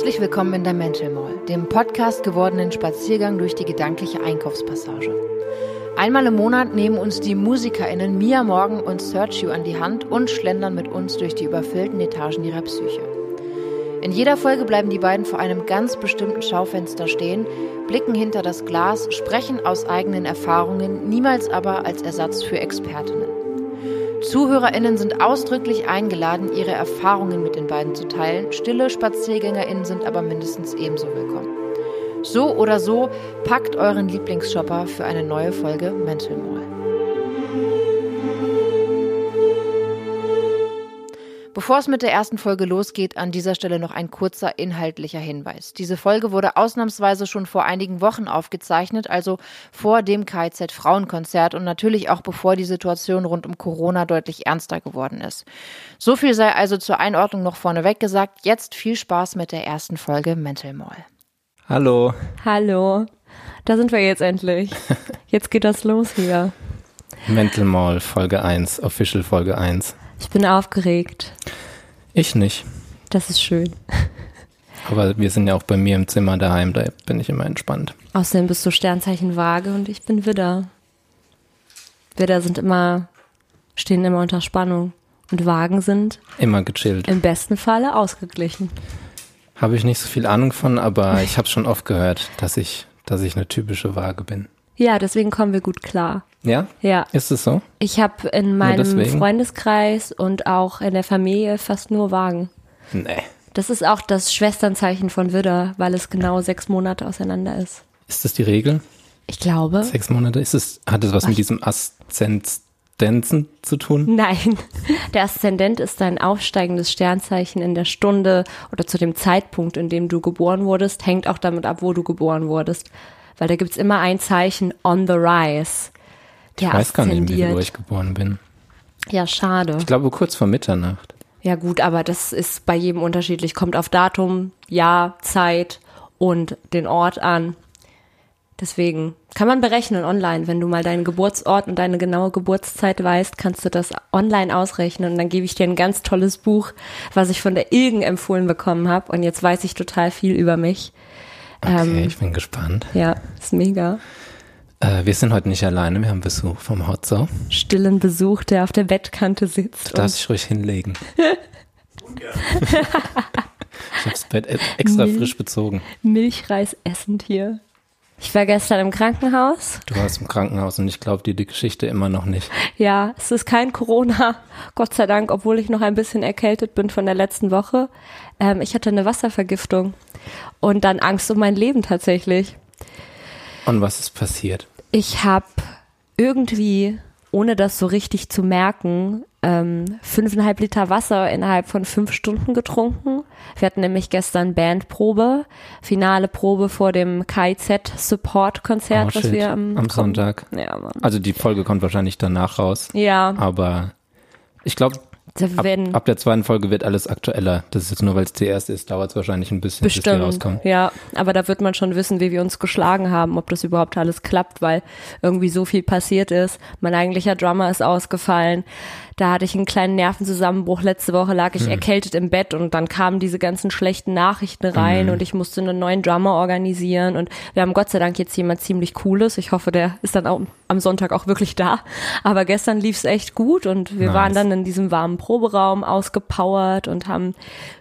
Herzlich willkommen in der Mental Mall, dem Podcast gewordenen Spaziergang durch die gedankliche Einkaufspassage. Einmal im Monat nehmen uns die MusikerInnen Mia Morgan und Sergio an die Hand und schlendern mit uns durch die überfüllten Etagen ihrer Psyche. In jeder Folge bleiben die beiden vor einem ganz bestimmten Schaufenster stehen, blicken hinter das Glas, sprechen aus eigenen Erfahrungen, niemals aber als Ersatz für Expertinnen. ZuhörerInnen sind ausdrücklich eingeladen, ihre Erfahrungen mit beiden zu teilen. Stille SpaziergängerInnen sind aber mindestens ebenso willkommen. So oder so, packt euren Lieblingsshopper für eine neue Folge Mental Mall. Bevor es mit der ersten Folge losgeht, an dieser Stelle noch ein kurzer inhaltlicher Hinweis. Diese Folge wurde ausnahmsweise schon vor einigen Wochen aufgezeichnet, also vor dem KZ Frauenkonzert und natürlich auch bevor die Situation rund um Corona deutlich ernster geworden ist. So viel sei also zur Einordnung noch vorneweg gesagt. Jetzt viel Spaß mit der ersten Folge Mental Mall. Hallo. Hallo. Da sind wir jetzt endlich. Jetzt geht das los hier. Mental Mall Folge 1, Official Folge 1. Ich bin aufgeregt. Ich nicht. Das ist schön. Aber wir sind ja auch bei mir im Zimmer daheim, da bin ich immer entspannt. Außerdem bist du Sternzeichen Waage und ich bin Widder. Widder sind immer, stehen immer unter Spannung. Und Wagen sind Immer gechillt. im besten Falle ausgeglichen. Habe ich nicht so viel Ahnung von, aber ich habe schon oft gehört, dass ich, dass ich eine typische Waage bin. Ja, deswegen kommen wir gut klar. Ja? Ja. Ist es so? Ich habe in meinem? Freundeskreis und auch in der Familie fast nur Wagen. Nee. Das ist auch das Schwesternzeichen von Widder, weil es genau sechs Monate auseinander ist. Ist das die Regel? Ich glaube. Sechs Monate? Ist es, hat es was mit diesem Aszendenzen zu tun? Nein, der Aszendent ist dein aufsteigendes Sternzeichen in der Stunde oder zu dem Zeitpunkt, in dem du geboren wurdest, hängt auch damit ab, wo du geboren wurdest. Weil da gibt's immer ein Zeichen on the rise. Der Ich weiß gar nicht, wie wo ich geboren bin. Ja, schade. Ich glaube kurz vor Mitternacht. Ja gut, aber das ist bei jedem unterschiedlich. Kommt auf Datum, Jahr, Zeit und den Ort an. Deswegen kann man berechnen online. Wenn du mal deinen Geburtsort und deine genaue Geburtszeit weißt, kannst du das online ausrechnen. Und dann gebe ich dir ein ganz tolles Buch, was ich von der Ilgen empfohlen bekommen habe. Und jetzt weiß ich total viel über mich. Okay, Ähm, ich bin gespannt. Ja, ist mega. Äh, wir sind heute nicht alleine, wir haben Besuch vom Hotzo. Stillen Besuch, der auf der Bettkante sitzt. Du darfst dich ruhig hinlegen. ich habe das Bett extra Milch. frisch bezogen. Milchreis essend hier. Ich war gestern im Krankenhaus. Du warst im Krankenhaus und ich glaube dir die Geschichte immer noch nicht. Ja, es ist kein Corona, Gott sei Dank, obwohl ich noch ein bisschen erkältet bin von der letzten Woche. Ähm, ich hatte eine Wasservergiftung und dann Angst um mein Leben tatsächlich. Und was ist passiert? Ich habe irgendwie, ohne das so richtig zu merken, ähm, fünfeinhalb Liter Wasser innerhalb von fünf Stunden getrunken. Wir hatten nämlich gestern Bandprobe, finale Probe vor dem KIZ Support Konzert, Oh, was shit. wir am, Am Sonntag. Ja, Mann. Also die Folge kommt wahrscheinlich danach raus. Ja, Aber ich glaube, ab, werden ab der zweiten Folge wird alles aktueller. Das ist jetzt nur, weil es die erste ist, dauert es wahrscheinlich ein bisschen, bis die Bestimmt, rauskommen. ja. Aber da wird man schon wissen, wie wir uns geschlagen haben, ob das überhaupt alles klappt, weil irgendwie so viel passiert ist. Mein eigentlicher Drummer ist ausgefallen. Da hatte ich einen kleinen Nervenzusammenbruch. Letzte Woche lag Hm. ich erkältet im Bett und dann kamen diese ganzen schlechten Nachrichten rein Hm. und ich musste einen neuen Drummer organisieren und wir haben Gott sei Dank jetzt jemand ziemlich Cooles. Ich hoffe, der ist dann auch am Sonntag auch wirklich da. Aber gestern lief es echt gut und wir Nice. waren dann in diesem warmen Proberaum ausgepowert und haben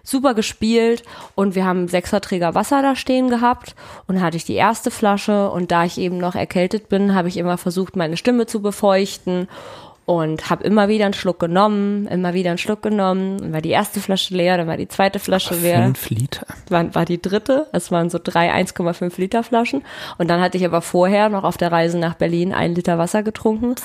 super gespielt und wir haben Sechserträger Wasser da stehen gehabt und hatte ich die erste Flasche und da ich eben noch erkältet bin, habe ich immer versucht, meine Stimme zu befeuchten und habe immer wieder einen Schluck genommen, immer wieder einen Schluck genommen, dann war die erste Flasche leer, dann war die zweite Flasche leer Fünf Liter. war, war die dritte. Es waren so drei 1,5 Liter Flaschen. Und dann hatte ich aber vorher noch auf der Reise nach Berlin ein Liter Wasser getrunken.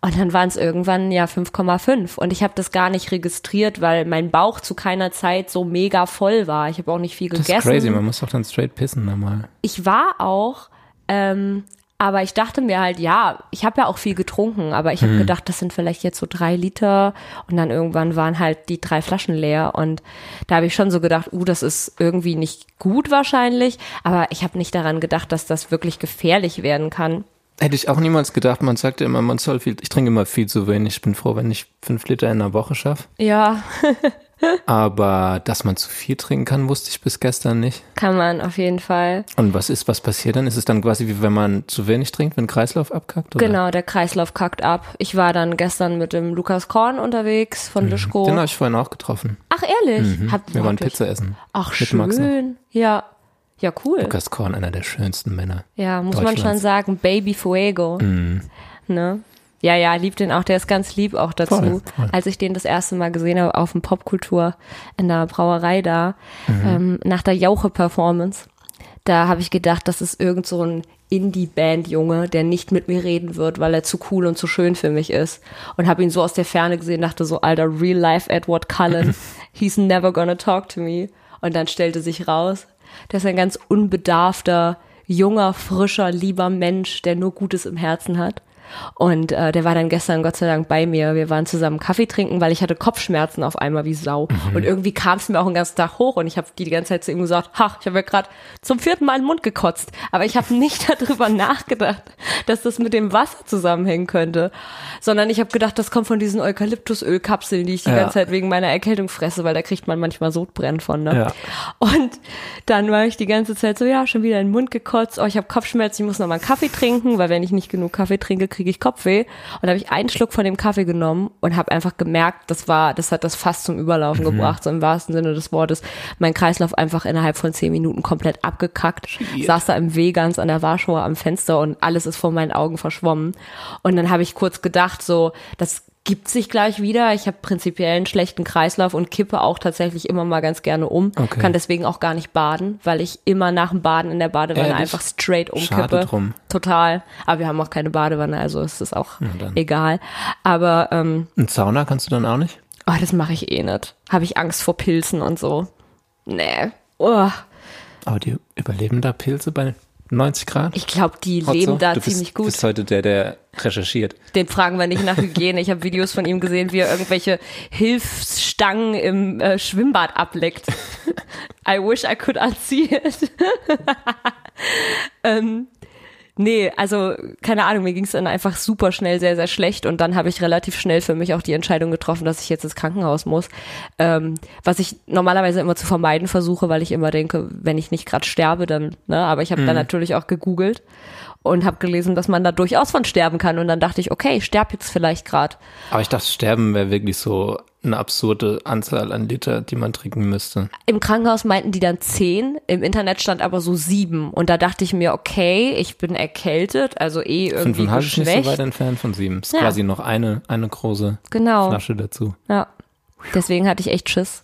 Und dann waren es irgendwann ja 5,5. Und ich habe das gar nicht registriert, weil mein Bauch zu keiner Zeit so mega voll war. Ich habe auch nicht viel Das ist gegessen. crazy, man muss doch dann straight pissen normal. Ich war auch, ähm, aber ich dachte mir halt, ja, ich habe ja auch viel getrunken, aber ich habe Mhm. gedacht, das sind vielleicht jetzt so drei Liter und dann irgendwann waren halt die drei Flaschen leer und da habe ich schon so gedacht, uh, das ist irgendwie nicht gut wahrscheinlich, aber ich habe nicht daran gedacht, dass das wirklich gefährlich werden kann. Hätte ich auch niemals gedacht, man sagt ja immer, man soll viel, ich trinke immer viel zu wenig. Ich bin froh, wenn ich fünf Liter in einer Woche schaffe. Ja, Aber dass man zu viel trinken kann, wusste ich bis gestern nicht. Kann man auf jeden Fall. Und was ist, was passiert dann? Ist es dann quasi wie wenn man zu wenig trinkt, wenn Kreislauf abkackt? Oder? Genau, der Kreislauf kackt ab. Ich war dann gestern mit dem Lukas Korn unterwegs von Lischko. Den habe ich vorhin auch getroffen. Ach, ehrlich? Mhm. Habt- Wir waren? Pizza essen. Ach, schön. Ja. Ja, cool. Lukas Korn, einer der schönsten Männer. Ja, muss man schon sagen, Baby Fuego. Mhm. Ne? Ja, ja, liebt den auch, der ist ganz lieb auch dazu. Voll, voll. Als ich den das erste Mal gesehen habe auf dem Popkultur in der Brauerei da, Mhm. ähm, nach der Jauche-Performance, da habe ich gedacht, das ist irgend so ein Indie-Band-Junge, der nicht mit mir reden wird, weil er zu cool und zu schön für mich ist. Und habe ihn so aus der Ferne gesehen, dachte so, alter, real life Edward Cullen, he's never gonna talk to me. Und dann stellte sich raus, der ist ein ganz unbedarfter, junger, frischer, lieber Mensch, der nur Gutes im Herzen hat. Und äh, der war dann gestern Gott sei Dank bei mir. Wir waren zusammen Kaffee trinken, weil ich hatte Kopfschmerzen auf einmal wie Sau. Und irgendwie kam es mir auch den ganzen Tag hoch und ich habe die die ganze Zeit zu ihm gesagt, ha, ich habe ja gerade zum vierten Mal in den Mund gekotzt. Aber ich habe nicht darüber nachgedacht, dass das mit dem Wasser zusammenhängen könnte. Sondern ich habe gedacht, das kommt von diesen Eukalyptusölkapseln, die ich die Ja. ganze Zeit wegen meiner Erkältung fresse, weil da kriegt man manchmal Sodbrennen von. Ne? Ja. Und dann war ich die ganze Zeit so, ja, schon wieder in den Mund gekotzt. Oh, ich habe Kopfschmerzen, ich muss noch mal einen Kaffee trinken, weil wenn ich nicht genug Kaffee trinke, kriege ich Kopfweh. Und habe ich einen Schluck von dem Kaffee genommen und habe einfach gemerkt, das war, das hat das fast zum Überlaufen gebracht, so im wahrsten Sinne des Wortes. Mein Kreislauf einfach innerhalb von zehn Minuten komplett abgekackt. Saß da im Wegans an der Warschauer am Fenster und alles ist vor meinen Augen verschwommen. Und dann habe ich kurz gedacht, so, das gibt sich gleich wieder. Ich habe prinzipiell einen schlechten Kreislauf und kippe auch tatsächlich immer mal ganz gerne um. Okay. Kann deswegen auch gar nicht baden, weil ich immer nach dem Baden in der Badewanne Ehrlich? einfach straight umkippe. Drum. Total. Aber wir haben auch keine Badewanne, also ist es auch egal. Aber ähm, Und Sauna kannst du dann auch nicht? oh, das mache ich eh nicht. Habe ich Angst vor Pilzen und so. Nee. Oh, Aber die überleben da Pilze bei 90 Grad? ich glaube, die Hotzo? leben da du bist, ziemlich gut. bist heute der, der recherchiert. Den fragen wir nicht nach Hygiene. Ich habe Videos von ihm gesehen, wie er irgendwelche Hilfsstangen im äh, Schwimmbad ableckt. I wish I could unsee it. ähm, nee, also keine Ahnung, mir ging es dann einfach super schnell sehr, sehr schlecht und dann habe ich relativ schnell für mich auch die Entscheidung getroffen, dass ich jetzt ins Krankenhaus muss. Ähm, was ich normalerweise immer zu vermeiden versuche, weil ich immer denke, wenn ich nicht gerade sterbe, dann, ne, aber ich habe dann natürlich auch gegoogelt und habe gelesen, dass man da durchaus von sterben kann. Und dann dachte ich, okay, ich sterb jetzt vielleicht gerade. Aber ich dachte, Sterben wäre wirklich so eine absurde Anzahl an Liter, die man trinken müsste. Im Krankenhaus meinten die dann zehn, im Internet stand aber so sieben. Und da dachte ich mir, okay, ich bin erkältet, also eh irgendwie Fünfeinhalb ist nicht so geschwächt. weit entfernt von sieben. Ist Ja. quasi noch eine, eine große Genau. Flasche dazu. Ja. Deswegen hatte ich echt Schiss.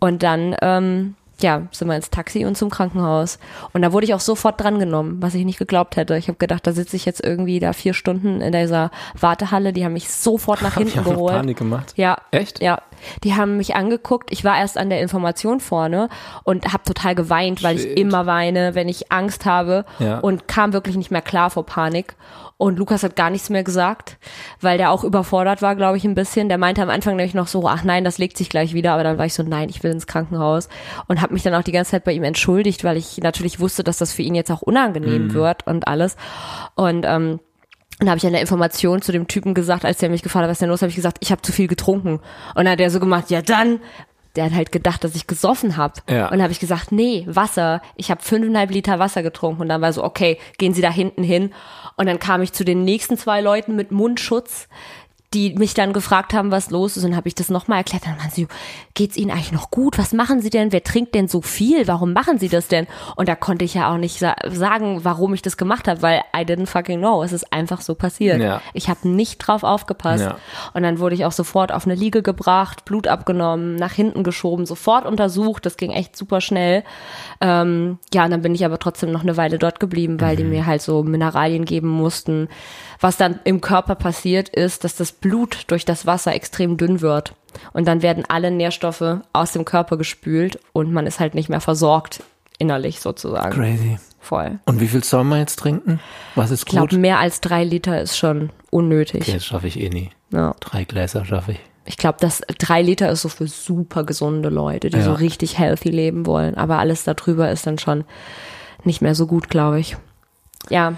Und dann, ähm, ja, sind wir ins Taxi und zum Krankenhaus. Und da wurde ich auch sofort drangenommen, was ich nicht geglaubt hätte. Ich habe gedacht, da sitze ich jetzt irgendwie da vier Stunden in dieser Wartehalle. Die haben mich sofort nach Hab ich hinten noch geholt. Panik gemacht. Ja. Echt? Ja. Die haben mich angeguckt. Ich war erst an der Information vorne und habe total geweint, weil ich Shit. immer weine, wenn ich Angst habe Ja. und kam wirklich nicht mehr klar vor Panik. Und Lukas hat gar nichts mehr gesagt, weil der auch überfordert war, glaube ich, ein bisschen. Der meinte am Anfang nämlich noch so, ach nein, das legt sich gleich wieder. Aber dann war ich so, nein, ich will ins Krankenhaus. Und habe mich dann auch die ganze Zeit bei ihm entschuldigt, weil ich natürlich wusste, dass das für ihn jetzt auch unangenehm wird und alles. Und ähm, dann habe ich an der Information zu dem Typen gesagt, als der mich gefragt hat, was ist denn los, habe ich gesagt, ich habe zu viel getrunken. Und dann hat er so gemacht, ja dann. Der hat halt gedacht, dass ich gesoffen habe. Ja. Und dann habe ich gesagt, nee, Wasser. Ich habe fünfeinhalb Liter Wasser getrunken. Und dann war so, okay, gehen Sie da hinten hin. Und dann kam ich zu den nächsten zwei Leuten mit Mundschutz, die mich dann gefragt haben, was los ist. Und dann habe ich das nochmal erklärt. Dann waren sie, geht's Ihnen eigentlich noch gut? Was machen Sie denn? Wer trinkt denn so viel? Warum machen Sie das denn? Und da konnte ich ja auch nicht sa sagen, warum ich das gemacht habe, weil I didn't fucking know. Es ist einfach so passiert. Ja. Ich habe nicht drauf aufgepasst. Ja. Und dann wurde ich auch sofort auf eine Liege gebracht, Blut abgenommen, nach hinten geschoben, sofort untersucht. Das ging echt super schnell. Ähm, ja, und dann bin ich aber trotzdem noch eine Weile dort geblieben, weil die mir halt so Mineralien geben mussten. Was dann im Körper passiert ist, dass das Blut durch das Wasser extrem dünn wird. Und dann werden alle Nährstoffe aus dem Körper gespült und man ist halt nicht mehr versorgt innerlich sozusagen. Crazy. Voll. Und wie viel soll man jetzt trinken? Was ist Ich glaube, gut? mehr als drei Liter ist schon unnötig. Okay, das schaffe ich eh nie. Ja. Drei Gläser schaffe ich. Ich glaube, das drei Liter ist so für super gesunde Leute, die Ja. so richtig healthy leben wollen. Aber alles darüber ist dann schon nicht mehr so gut, glaube ich. Ja.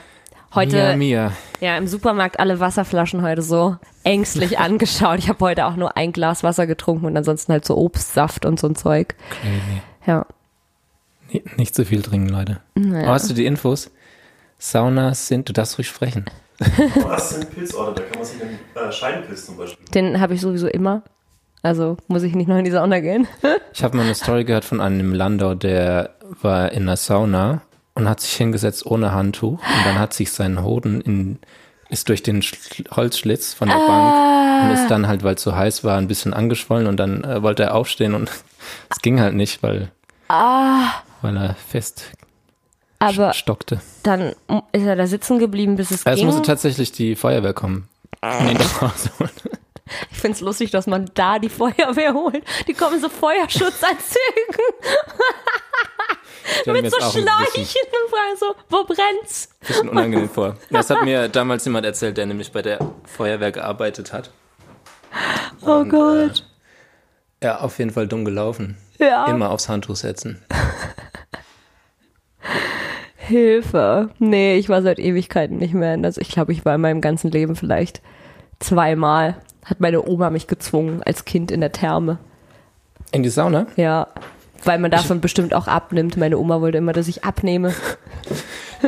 Heute Mia, Mia. ja im Supermarkt alle Wasserflaschen heute so ängstlich angeschaut. Ich habe heute auch nur ein Glas Wasser getrunken und ansonsten halt so Obstsaft und so ein Zeug. Crazy. Ja. Nee, Nicht zu viel trinken, Leute. Naja. Oh, hast du die Infos? Saunas sind, du darfst ruhig sprechen. Was sind Pilzorte? Da kann man sich den äh, Scheidenpilz zum Beispiel. Den habe ich sowieso immer. Also muss ich nicht noch in die Sauna gehen. Ich habe mal eine Story gehört von einem Landau, der war in der Sauna und hat sich hingesetzt ohne Handtuch und dann hat sich sein Hoden in, ist durch den Schl- Holzschlitz von der Bank und ist dann halt, weil es so heiß war, ein bisschen angeschwollen und dann äh, wollte er aufstehen und es ging halt nicht, weil, weil er fest Aber stockte. dann ist er da sitzen geblieben, bis es Es ging. musste tatsächlich die Feuerwehr kommen. Hause holen. Ich find's lustig, dass man da die Feuerwehr holt. Die kommen so Feuerschutzanzügen mit so Schläuchen und fragen so, wo brennt's? bisschen unangenehm vor. Das hat mir damals jemand erzählt, der nämlich bei der Feuerwehr gearbeitet hat. Oh Und, Gott. Äh, ja, auf jeden Fall dumm gelaufen. Ja. Immer aufs Handtuch setzen. Hilfe. Nee, ich war seit Ewigkeiten nicht mehr in das. Ich glaube, ich war in meinem ganzen Leben vielleicht zweimal. Hat meine Oma mich gezwungen als Kind in der Therme. In die Sauna? Ja. Weil man davon bestimmt auch abnimmt. Meine Oma wollte immer, dass ich abnehme.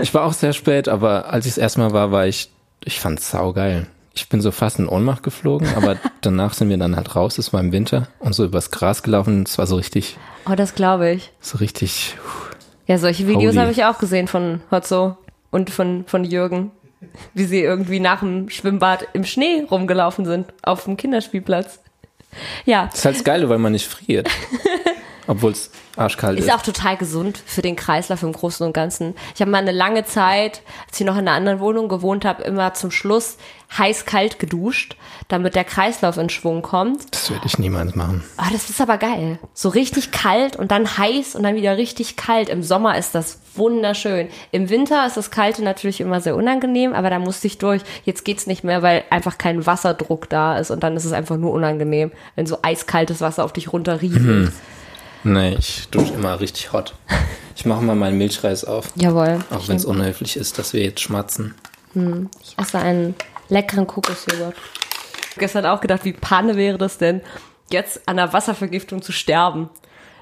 Ich war auch sehr spät, aber als ich es erstmal war, war ich, ich fand's saugeil. Ich bin so fast in Ohnmacht geflogen, aber danach sind wir dann halt raus, es war im Winter und so übers Gras gelaufen. Es war so richtig, Oh, das glaube ich. so richtig, Ja, solche Videos habe ich auch gesehen von Hotzo und von, von Jürgen. Wie sie irgendwie nach dem Schwimmbad im Schnee rumgelaufen sind. Auf dem Kinderspielplatz. Ja, das ist halt das Geile, weil man nicht friert. Obwohl es arschkalt ist. Ist auch total gesund für den Kreislauf im Großen und Ganzen. Ich habe mal eine lange Zeit, als ich noch in einer anderen Wohnung gewohnt habe, immer zum Schluss heiß-kalt geduscht, damit der Kreislauf in Schwung kommt. Das würde ich niemals machen. Ah, das ist aber geil. So richtig kalt und dann heiß und dann wieder richtig kalt. Im Sommer ist das wunderschön. Im Winter ist das Kalte natürlich immer sehr unangenehm, aber da musste ich durch. Jetzt geht's nicht mehr, weil einfach kein Wasserdruck da ist und dann ist es einfach nur unangenehm, wenn so eiskaltes Wasser auf dich runterrieselt. Nee, ich dusche immer richtig hot. Ich mache mal meinen Milchreis auf. Jawohl. Auch wenn es unhöflich ist, dass wir jetzt schmatzen. Ich esse einen leckeren Kokosjoghurt. Gestern auch gedacht, wie Panne wäre das denn, jetzt an einer Wasservergiftung zu sterben.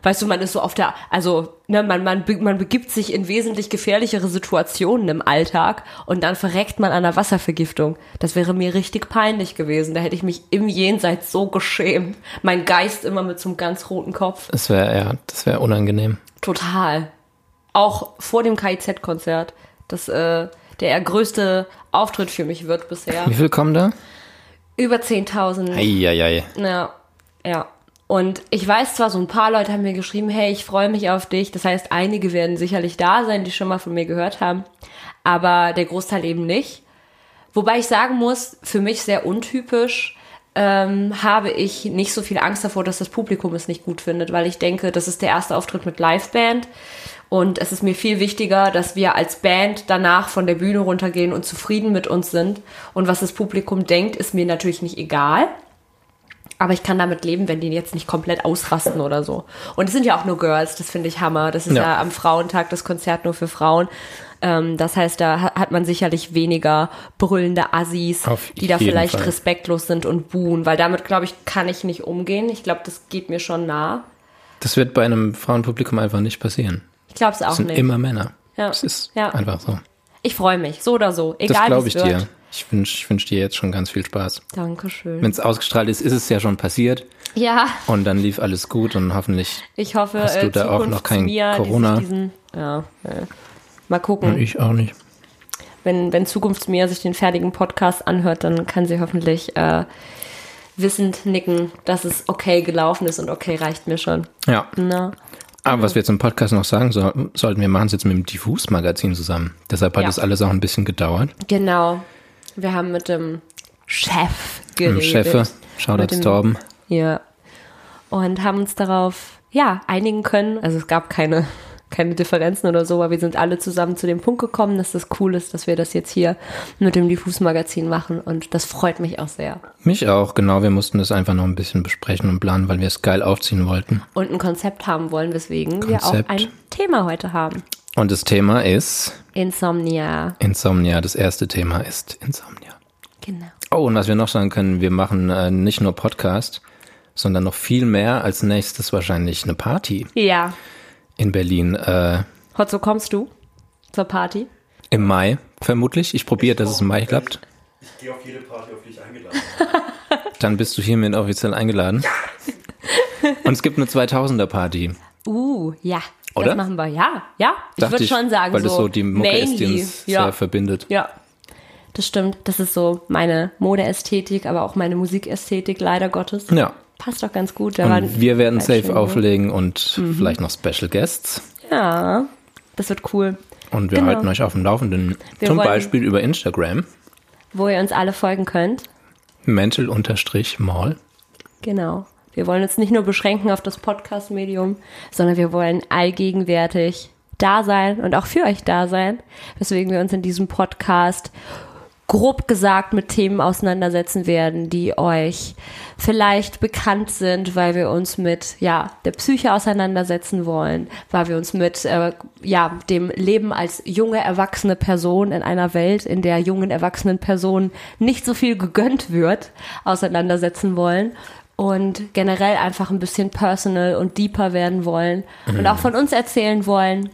Weißt du, man ist so auf der, also, ne, man, man, man begibt sich in wesentlich gefährlichere Situationen im Alltag und dann verreckt man an einer Wasservergiftung. Das wäre mir richtig peinlich gewesen. Da hätte ich mich im Jenseits so geschämt. Mein Geist immer mit so einem ganz roten Kopf. Das wäre, ja, das wäre unangenehm. Total. Auch vor dem KIZ-Konzert. Das, äh, der größte Auftritt für mich wird bisher. Wie viel kommen da? Über 10.000. Eieiei. Ja, ja. Und ich weiß zwar, so ein paar Leute haben mir geschrieben, hey, ich freue mich auf dich. Das heißt, einige werden sicherlich da sein, die schon mal von mir gehört haben. Aber der Großteil eben nicht. Wobei ich sagen muss, für mich sehr untypisch, ähm, habe ich nicht so viel Angst davor, dass das Publikum es nicht gut findet, weil ich denke, das ist der erste Auftritt mit Liveband. Und es ist mir viel wichtiger, dass wir als Band danach von der Bühne runtergehen und zufrieden mit uns sind. Und was das Publikum denkt, ist mir natürlich nicht egal. Aber ich kann damit leben, wenn die jetzt nicht komplett ausrasten oder so. Und es sind ja auch nur Girls, das finde ich Hammer. Das ist ja. Ja. am Frauentag das Konzert nur für Frauen. Ähm, das heißt, da ha- hat man sicherlich weniger brüllende Assis, Auf die da vielleicht Fall. respektlos sind und buhen. Weil damit, glaube ich, kann ich nicht umgehen. Ich glaube, das geht mir schon nah. Das wird bei einem Frauenpublikum einfach nicht passieren. Ich glaube es auch Das sind nicht. immer Männer. Ja. Das ist Ja. einfach so. Ich freue mich, so oder so. Das Egal glaube wie ich es wird. dir. Ich wünsche ich wünsch dir jetzt schon ganz viel Spaß. Dankeschön. Wenn es ausgestrahlt ist, ist es ja schon passiert Ja, und dann lief alles gut und hoffentlich ich hoffe, Hast du äh, da auch noch kein sich Corona? Diesen, ja, äh, mal gucken. ich auch nicht. wenn, wenn Zukunftsmia sich den fertigen Podcast anhört, dann kann sie hoffentlich äh, wissend nicken, dass es okay gelaufen ist und okay reicht mir schon. Ja. Na, Aber was wir jetzt im Podcast noch sagen so, sollten, wir machen es jetzt mit dem Diffus-Magazin zusammen. Deshalb hat Ja. das alles auch ein bisschen gedauert. genau. Wir haben mit dem Chef Mit geredet. dem Chefe, Mit Shoutouts dem- Torben. Ja. Und haben uns darauf, ja, einigen können. Also es gab keine, keine Differenzen oder so, aber wir sind alle zusammen zu dem Punkt gekommen, dass das cool ist, dass wir das jetzt hier mit dem Diffus-Magazin machen. Und das freut mich auch sehr. Mich auch, genau. Wir mussten das einfach noch ein bisschen besprechen und planen, weil wir es geil aufziehen wollten. Und ein Konzept haben wollen, weswegen wir auch Konzept. ein Thema heute haben. Und das Thema ist Insomnia. Insomnia. Das erste Thema ist Insomnia. Genau. Oh, und was wir noch sagen können, wir machen äh, nicht nur Podcast, sondern noch viel mehr. Als nächstes wahrscheinlich eine Party Ja. in Berlin äh, Hotzo, kommst du zur Party? im Mai, vermutlich. Ich probiere, dass es im Mai klappt. Ich gehe auf jede Party, auf die ich eingeladen bin. Dann bist du hiermit offiziell eingeladen. Und es gibt eine 2000er Party. Uh, ja. Oder? Das machen wir. Ja, ja. Ich würde schon sagen, Weil das so die Mucke ist, die uns ja. sehr verbindet. Ja, das stimmt. Das ist so meine Modeästhetik, aber auch meine Musikästhetik, leider Gottes. Ja. Passt doch ganz gut. Und wir werden safe auflegen und Mhm. vielleicht noch Special Guests. Ja, das wird cool. Und wir Genau. halten euch auf dem Laufenden. Wir Zum Beispiel über Instagram. Wo ihr uns alle folgen könnt. Mental-Mall. Genau. Wir wollen uns nicht nur beschränken auf das Podcast-Medium, sondern wir wollen allgegenwärtig da sein und auch für euch da sein, weswegen wir uns in diesem Podcast grob gesagt mit Themen auseinandersetzen werden, die euch vielleicht bekannt sind, weil wir uns mit ja der Psyche auseinandersetzen wollen, weil wir uns mit äh, ja dem Leben als junge erwachsene Person in einer Welt, in der jungen erwachsenen Personen nicht so viel gegönnt wird, auseinandersetzen wollen und generell einfach ein bisschen personal und deeper werden wollen und auch von uns erzählen wollen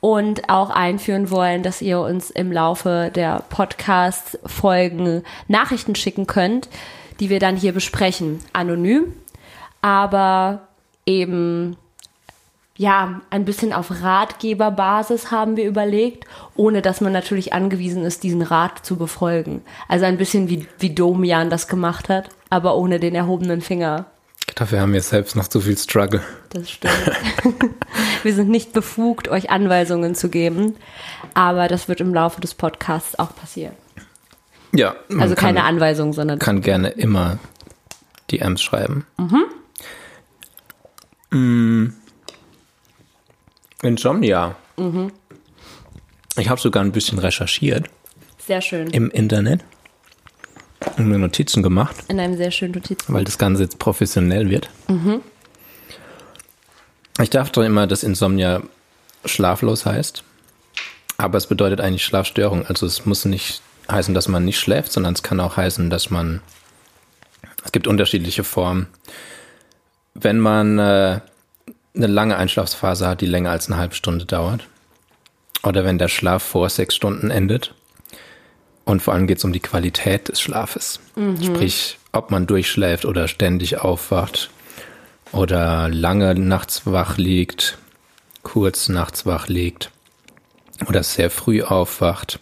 und auch einführen wollen, dass ihr uns im Laufe der Podcast-Folgen Nachrichten schicken könnt, die wir dann hier besprechen. Anonym, aber eben ja, ein bisschen auf Ratgeberbasis haben wir überlegt, ohne dass man natürlich angewiesen ist, diesen Rat zu befolgen. Also ein bisschen wie, wie Domian das gemacht hat, aber ohne den erhobenen Finger. Dafür haben wir selbst noch zu viel Struggle. Das stimmt. wir sind nicht befugt, euch Anweisungen zu geben, aber das wird im Laufe des Podcasts auch passieren. Ja, Also keine kann, Anweisungen, sondern kann gerne immer DMs schreiben. Mhm. Insomnia. Mhm. Ich habe sogar ein bisschen recherchiert sehr schön. im Internet und mir Notizen gemacht, In einem sehr schönen Notiz. weil das Ganze jetzt professionell wird. Mhm. Ich dachte immer, dass Insomnia schlaflos heißt, aber es bedeutet eigentlich Schlafstörung. Also es muss nicht heißen, dass man nicht schläft, sondern es kann auch heißen, dass man es gibt unterschiedliche Formen. Wenn man äh, eine lange Einschlafphase hat, die länger als eine halbe Stunde dauert, oder wenn der Schlaf vor sechs Stunden endet, und vor allem geht es um die Qualität des Schlafes. Sprich, ob man durchschläft oder ständig aufwacht oder lange nachts wach liegt, kurz nachts wach liegt oder sehr früh aufwacht.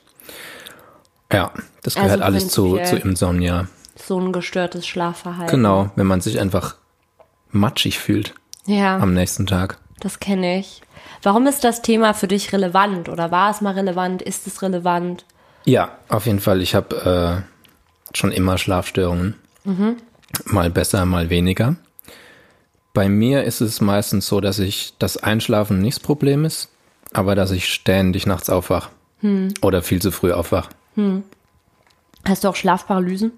Ja, das Also gehört alles zu, zu Insomnia. So ein gestörtes Schlafverhalten. Genau, wenn man sich einfach matschig fühlt Ja. am nächsten Tag. Das kenne ich. Warum ist das Thema für dich relevant? Oder war es mal relevant? Ist es relevant? Ja, auf jeden Fall. Ich habe äh, schon immer Schlafstörungen. Mal besser, mal weniger. Bei mir ist es meistens so, dass ich das Einschlafen nicht das Problem ist, aber dass ich ständig nachts aufwach. Oder viel zu früh aufwach. Hast du auch Schlafparalysen?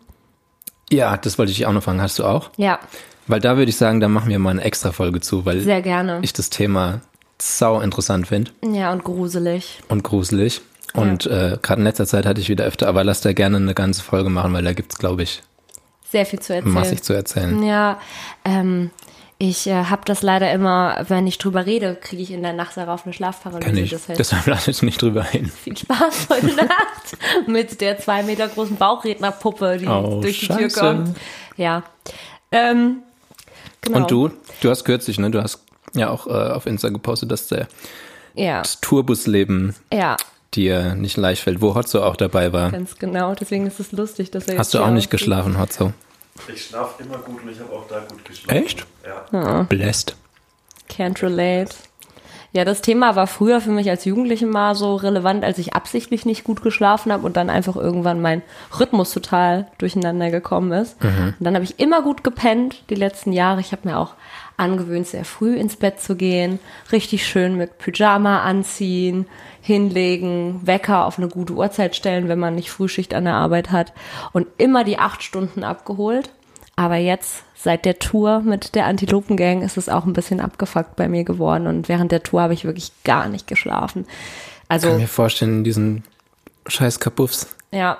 Ja, das wollte ich auch noch fragen. Hast du auch? Ja, Weil da würde ich sagen, da machen wir mal eine extra Folge zu, weil sehr gerne. ich das Thema sau interessant finde Ja, und gruselig. und gruselig. Und äh, gerade in letzter Zeit hatte ich wieder öfter, aber lass da gerne eine ganze Folge machen, weil da gibt's glaube ich, Sehr viel zu erzählen. massig zu erzählen. Ja, ähm, ich äh, habe das leider immer, wenn ich drüber rede, kriege ich in der Nacht darauf eine Schlafparalyse. Kenn ich. Das Deshalb lasse ich nicht drüber hin. viel Spaß heute Nacht mit der zwei Meter großen Bauchrednerpuppe, die Oh, durch die Scheiße. Tür kommt. Ja. Ähm, genau. Und du? Du hast kürzlich, ne? Du hast ja auch äh, auf Insta gepostet, dass der Ja, das Tourbusleben ja, dir nicht leicht fällt, wo Hotzo auch dabei war. ganz genau. Deswegen ist es lustig, dass er jetzt Hast du auch nicht geschlafen, Hotzo? Ich schlafe immer gut und ich habe auch da gut geschlafen. Echt? Ja. Bläst. Can't relate. Ja, das Thema war früher für mich als Jugendliche mal so relevant, als ich absichtlich nicht gut geschlafen habe und dann einfach irgendwann mein Rhythmus total durcheinander gekommen ist. Und dann habe ich immer gut gepennt die letzten Jahre. Ich habe mir auch angewöhnt, sehr früh ins Bett zu gehen, richtig schön mit Pyjama anziehen, hinlegen, Wecker auf eine gute Uhrzeit stellen, wenn man nicht Frühschicht an der Arbeit hat und immer die acht Stunden abgeholt. Aber jetzt, seit der Tour mit der Antilopen-Gang, ist es auch ein bisschen abgefuckt bei mir geworden. Und während der Tour habe ich wirklich gar nicht geschlafen. Ich kann Also, mir vorstellen, in diesen scheiß Kapuffs. ja.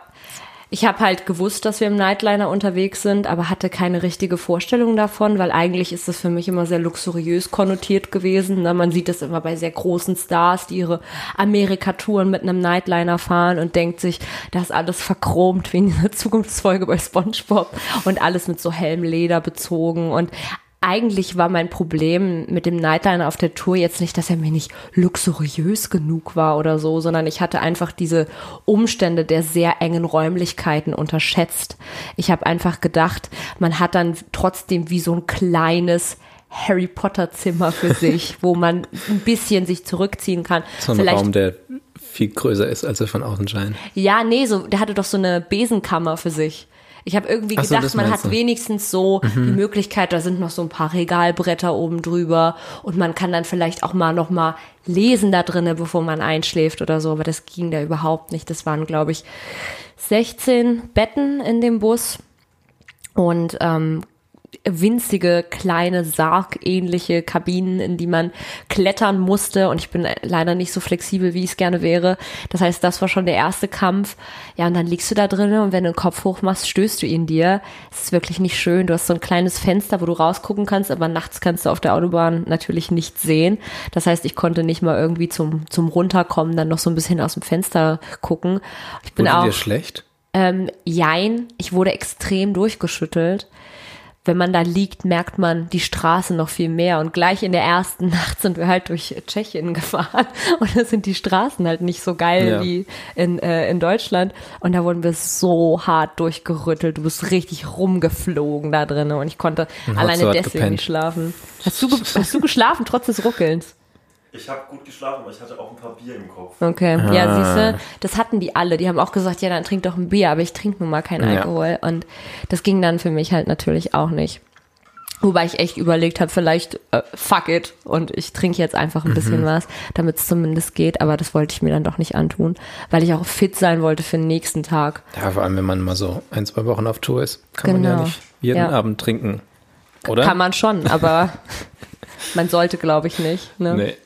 Ich habe halt gewusst, dass wir im Nightliner unterwegs sind, aber hatte keine richtige Vorstellung davon, weil eigentlich ist das für mich immer sehr luxuriös konnotiert gewesen. Ne? Man sieht das immer bei sehr großen Stars, die ihre Amerika-Touren mit einem Nightliner fahren und denkt sich, das ist alles verchromt wie in dieser Zukunftsfolge bei SpongeBob und alles mit so hellem Leder bezogen und eigentlich war mein Problem mit dem Nightliner auf der Tour jetzt nicht, dass er mir nicht luxuriös genug war oder so, sondern ich hatte einfach diese Umstände der sehr engen Räumlichkeiten unterschätzt. Ich habe einfach gedacht, man hat dann trotzdem wie so ein kleines Harry Potter Zimmer für sich, wo man ein bisschen sich zurückziehen kann. So ein Raum, der viel größer ist, als er von außen scheint. Ja, nee, so, der hatte doch so eine Besenkammer für sich. Ich habe irgendwie so, gedacht, man hat du. wenigstens so die Möglichkeit, da sind noch so ein paar Regalbretter oben drüber und man kann dann vielleicht auch mal noch mal lesen da drinnen, bevor man einschläft oder so, aber das ging da überhaupt nicht. Das waren, glaube ich, 16 Betten in dem Bus und ähm, winzige, kleine, sargähnliche Kabinen, in die man klettern musste. Und ich bin leider nicht so flexibel, wie ich es gerne wäre. Das heißt, das war schon der erste Kampf. Ja, und dann liegst du da drinnen und wenn du den Kopf hoch machst, stößt du ihn dir. Es ist wirklich nicht schön. Du hast so ein kleines Fenster, wo du rausgucken kannst, aber nachts kannst du auf der Autobahn natürlich nicht sehen. Das heißt, ich konnte nicht mal irgendwie zum, zum Runterkommen dann noch so ein bisschen aus dem Fenster gucken. Ich bin Wurde auch dir schlecht? ähm, jein, ich wurde extrem durchgeschüttelt. Wenn man da liegt, merkt man die Straße noch viel mehr. Und gleich in der ersten Nacht sind wir halt durch Tschechien gefahren. Und da sind die Straßen halt nicht so geil Ja. wie in, äh, in Deutschland. Und da wurden wir so hart durchgerüttelt. Du bist richtig rumgeflogen da drin. Und ich konnte alleine deswegen gepennt. nicht schlafen. Hast du, hast du geschlafen, trotz des Ruckelns? Ich habe gut geschlafen, aber ich hatte auch ein paar Bier im Kopf. Okay, ja, Ah. siehste, das hatten die alle. Die haben auch gesagt, ja, dann trink doch ein Bier, aber ich trinke nun mal keinen Ja. Alkohol. Und das ging dann für mich halt natürlich auch nicht. Wobei ich echt überlegt habe, vielleicht äh, fuck it und ich trinke jetzt einfach ein Mhm. bisschen was, damit es zumindest geht. Aber das wollte ich mir dann doch nicht antun, weil ich auch fit sein wollte für den nächsten Tag. Ja, vor allem, wenn man mal so ein, zwei Wochen auf Tour ist, kann man Genau. ja nicht jeden Ja. Abend trinken. Oder? Kann man schon, aber man sollte, glaube ich, nicht. Ne? Nee.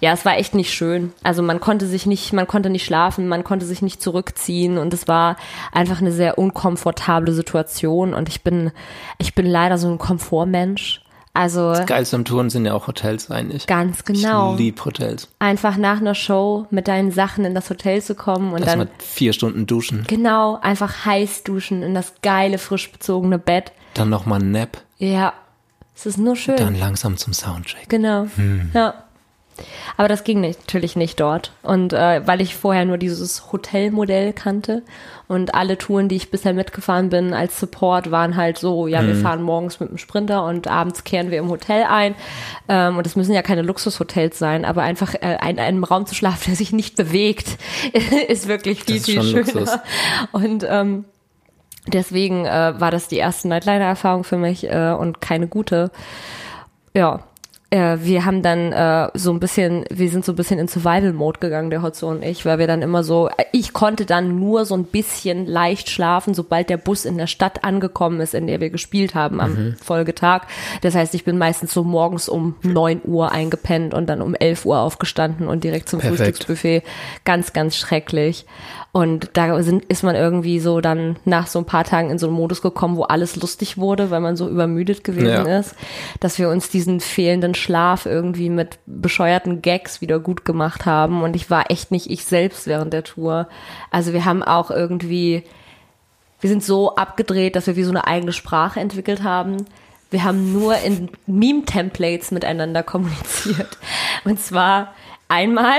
Ja, es war echt nicht schön. Also man konnte sich nicht, man konnte nicht schlafen, man konnte sich nicht zurückziehen und es war einfach eine sehr unkomfortable Situation und ich bin, ich bin leider so ein Komfortmensch. Also Geilste am Touren sind ja auch Hotels eigentlich. ganz genau. Ich lieb Hotels. Einfach nach einer Show mit deinen Sachen in das Hotel zu kommen und Lass dann mal vier Stunden duschen. genau einfach heiß duschen in das geile frisch bezogene Bett. Dann nochmal ein Nap. Ja, es ist nur schön. Dann langsam zum Soundcheck. Genau. Hm. Ja. Aber das ging nicht, natürlich nicht dort. Und äh, weil ich vorher nur dieses Hotelmodell kannte und alle Touren, die ich bisher mitgefahren bin als Support, waren halt so, ja, Hm. wir fahren morgens mit dem Sprinter und abends kehren wir im Hotel ein. Ähm, und es müssen ja keine Luxushotels sein, aber einfach äh, in einem Raum zu schlafen, der sich nicht bewegt, ist wirklich viel, viel schöner. Luxus. Und ähm, deswegen äh, war das die erste Nightliner-Erfahrung für mich äh, und keine gute. Ja, äh, wir haben dann äh, so ein bisschen, wir sind so ein bisschen in Survival-Mode gegangen, der Hotzo und ich, weil wir dann immer so, ich konnte dann nur so ein bisschen leicht schlafen, sobald der Bus in der Stadt angekommen ist, in der wir gespielt haben am Folgetag. Das heißt, ich bin meistens so morgens um 9 Uhr eingepennt und dann um 11 Uhr aufgestanden und direkt zum Perfekt. Frühstücksbuffet. Ganz, ganz schrecklich. Und da sind, ist man irgendwie so dann nach so ein paar Tagen in so einen Modus gekommen, wo alles lustig wurde, weil man so übermüdet gewesen Ja. ist, dass wir uns diesen fehlenden Schlaf irgendwie mit bescheuerten Gags wieder gut gemacht haben. Und ich war echt nicht ich selbst während der Tour. Also wir haben auch irgendwie, wir sind so abgedreht, dass wir wie so eine eigene Sprache entwickelt haben. Wir haben nur in Meme-Templates miteinander kommuniziert. Und zwar einmal,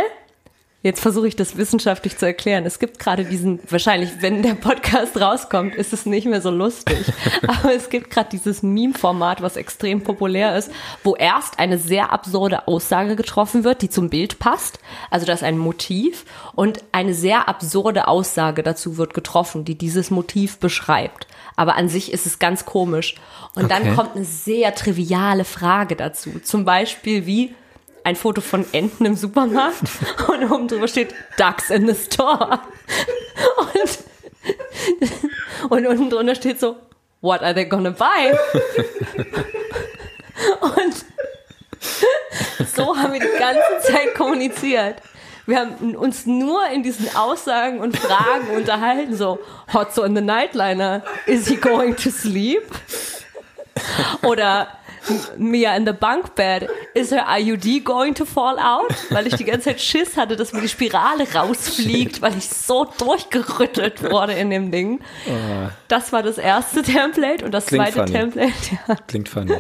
jetzt versuche ich das wissenschaftlich zu erklären. Es gibt gerade diesen, wahrscheinlich, wenn der Podcast rauskommt, ist es nicht mehr so lustig. Aber es gibt gerade dieses Meme-Format, was extrem populär ist, wo erst eine sehr absurde Aussage getroffen wird, die zum Bild passt. Also das ist ein Motiv und eine sehr absurde Aussage dazu wird getroffen, die dieses Motiv beschreibt. Aber an sich ist es ganz komisch. Und dann Okay. kommt eine sehr triviale Frage dazu. Zum Beispiel wie ein Foto von Enten im Supermarkt und oben drüber steht Ducks in the Store. Und, und unten drunter steht so what are they gonna buy? Und so haben wir die ganze Zeit kommuniziert. Wir haben uns nur in diesen Aussagen und Fragen unterhalten, so, Hotzo in the Nightliner, is he going to sleep? Oder Mia in the bunk bed, is her IUD going to fall out? Weil ich die ganze Zeit Schiss hatte, dass mir die Spirale rausfliegt, weil ich so durchgerüttelt wurde in dem Ding. Das war das erste Template und das Klingt zweite funny. Template, ja, Klingt funny.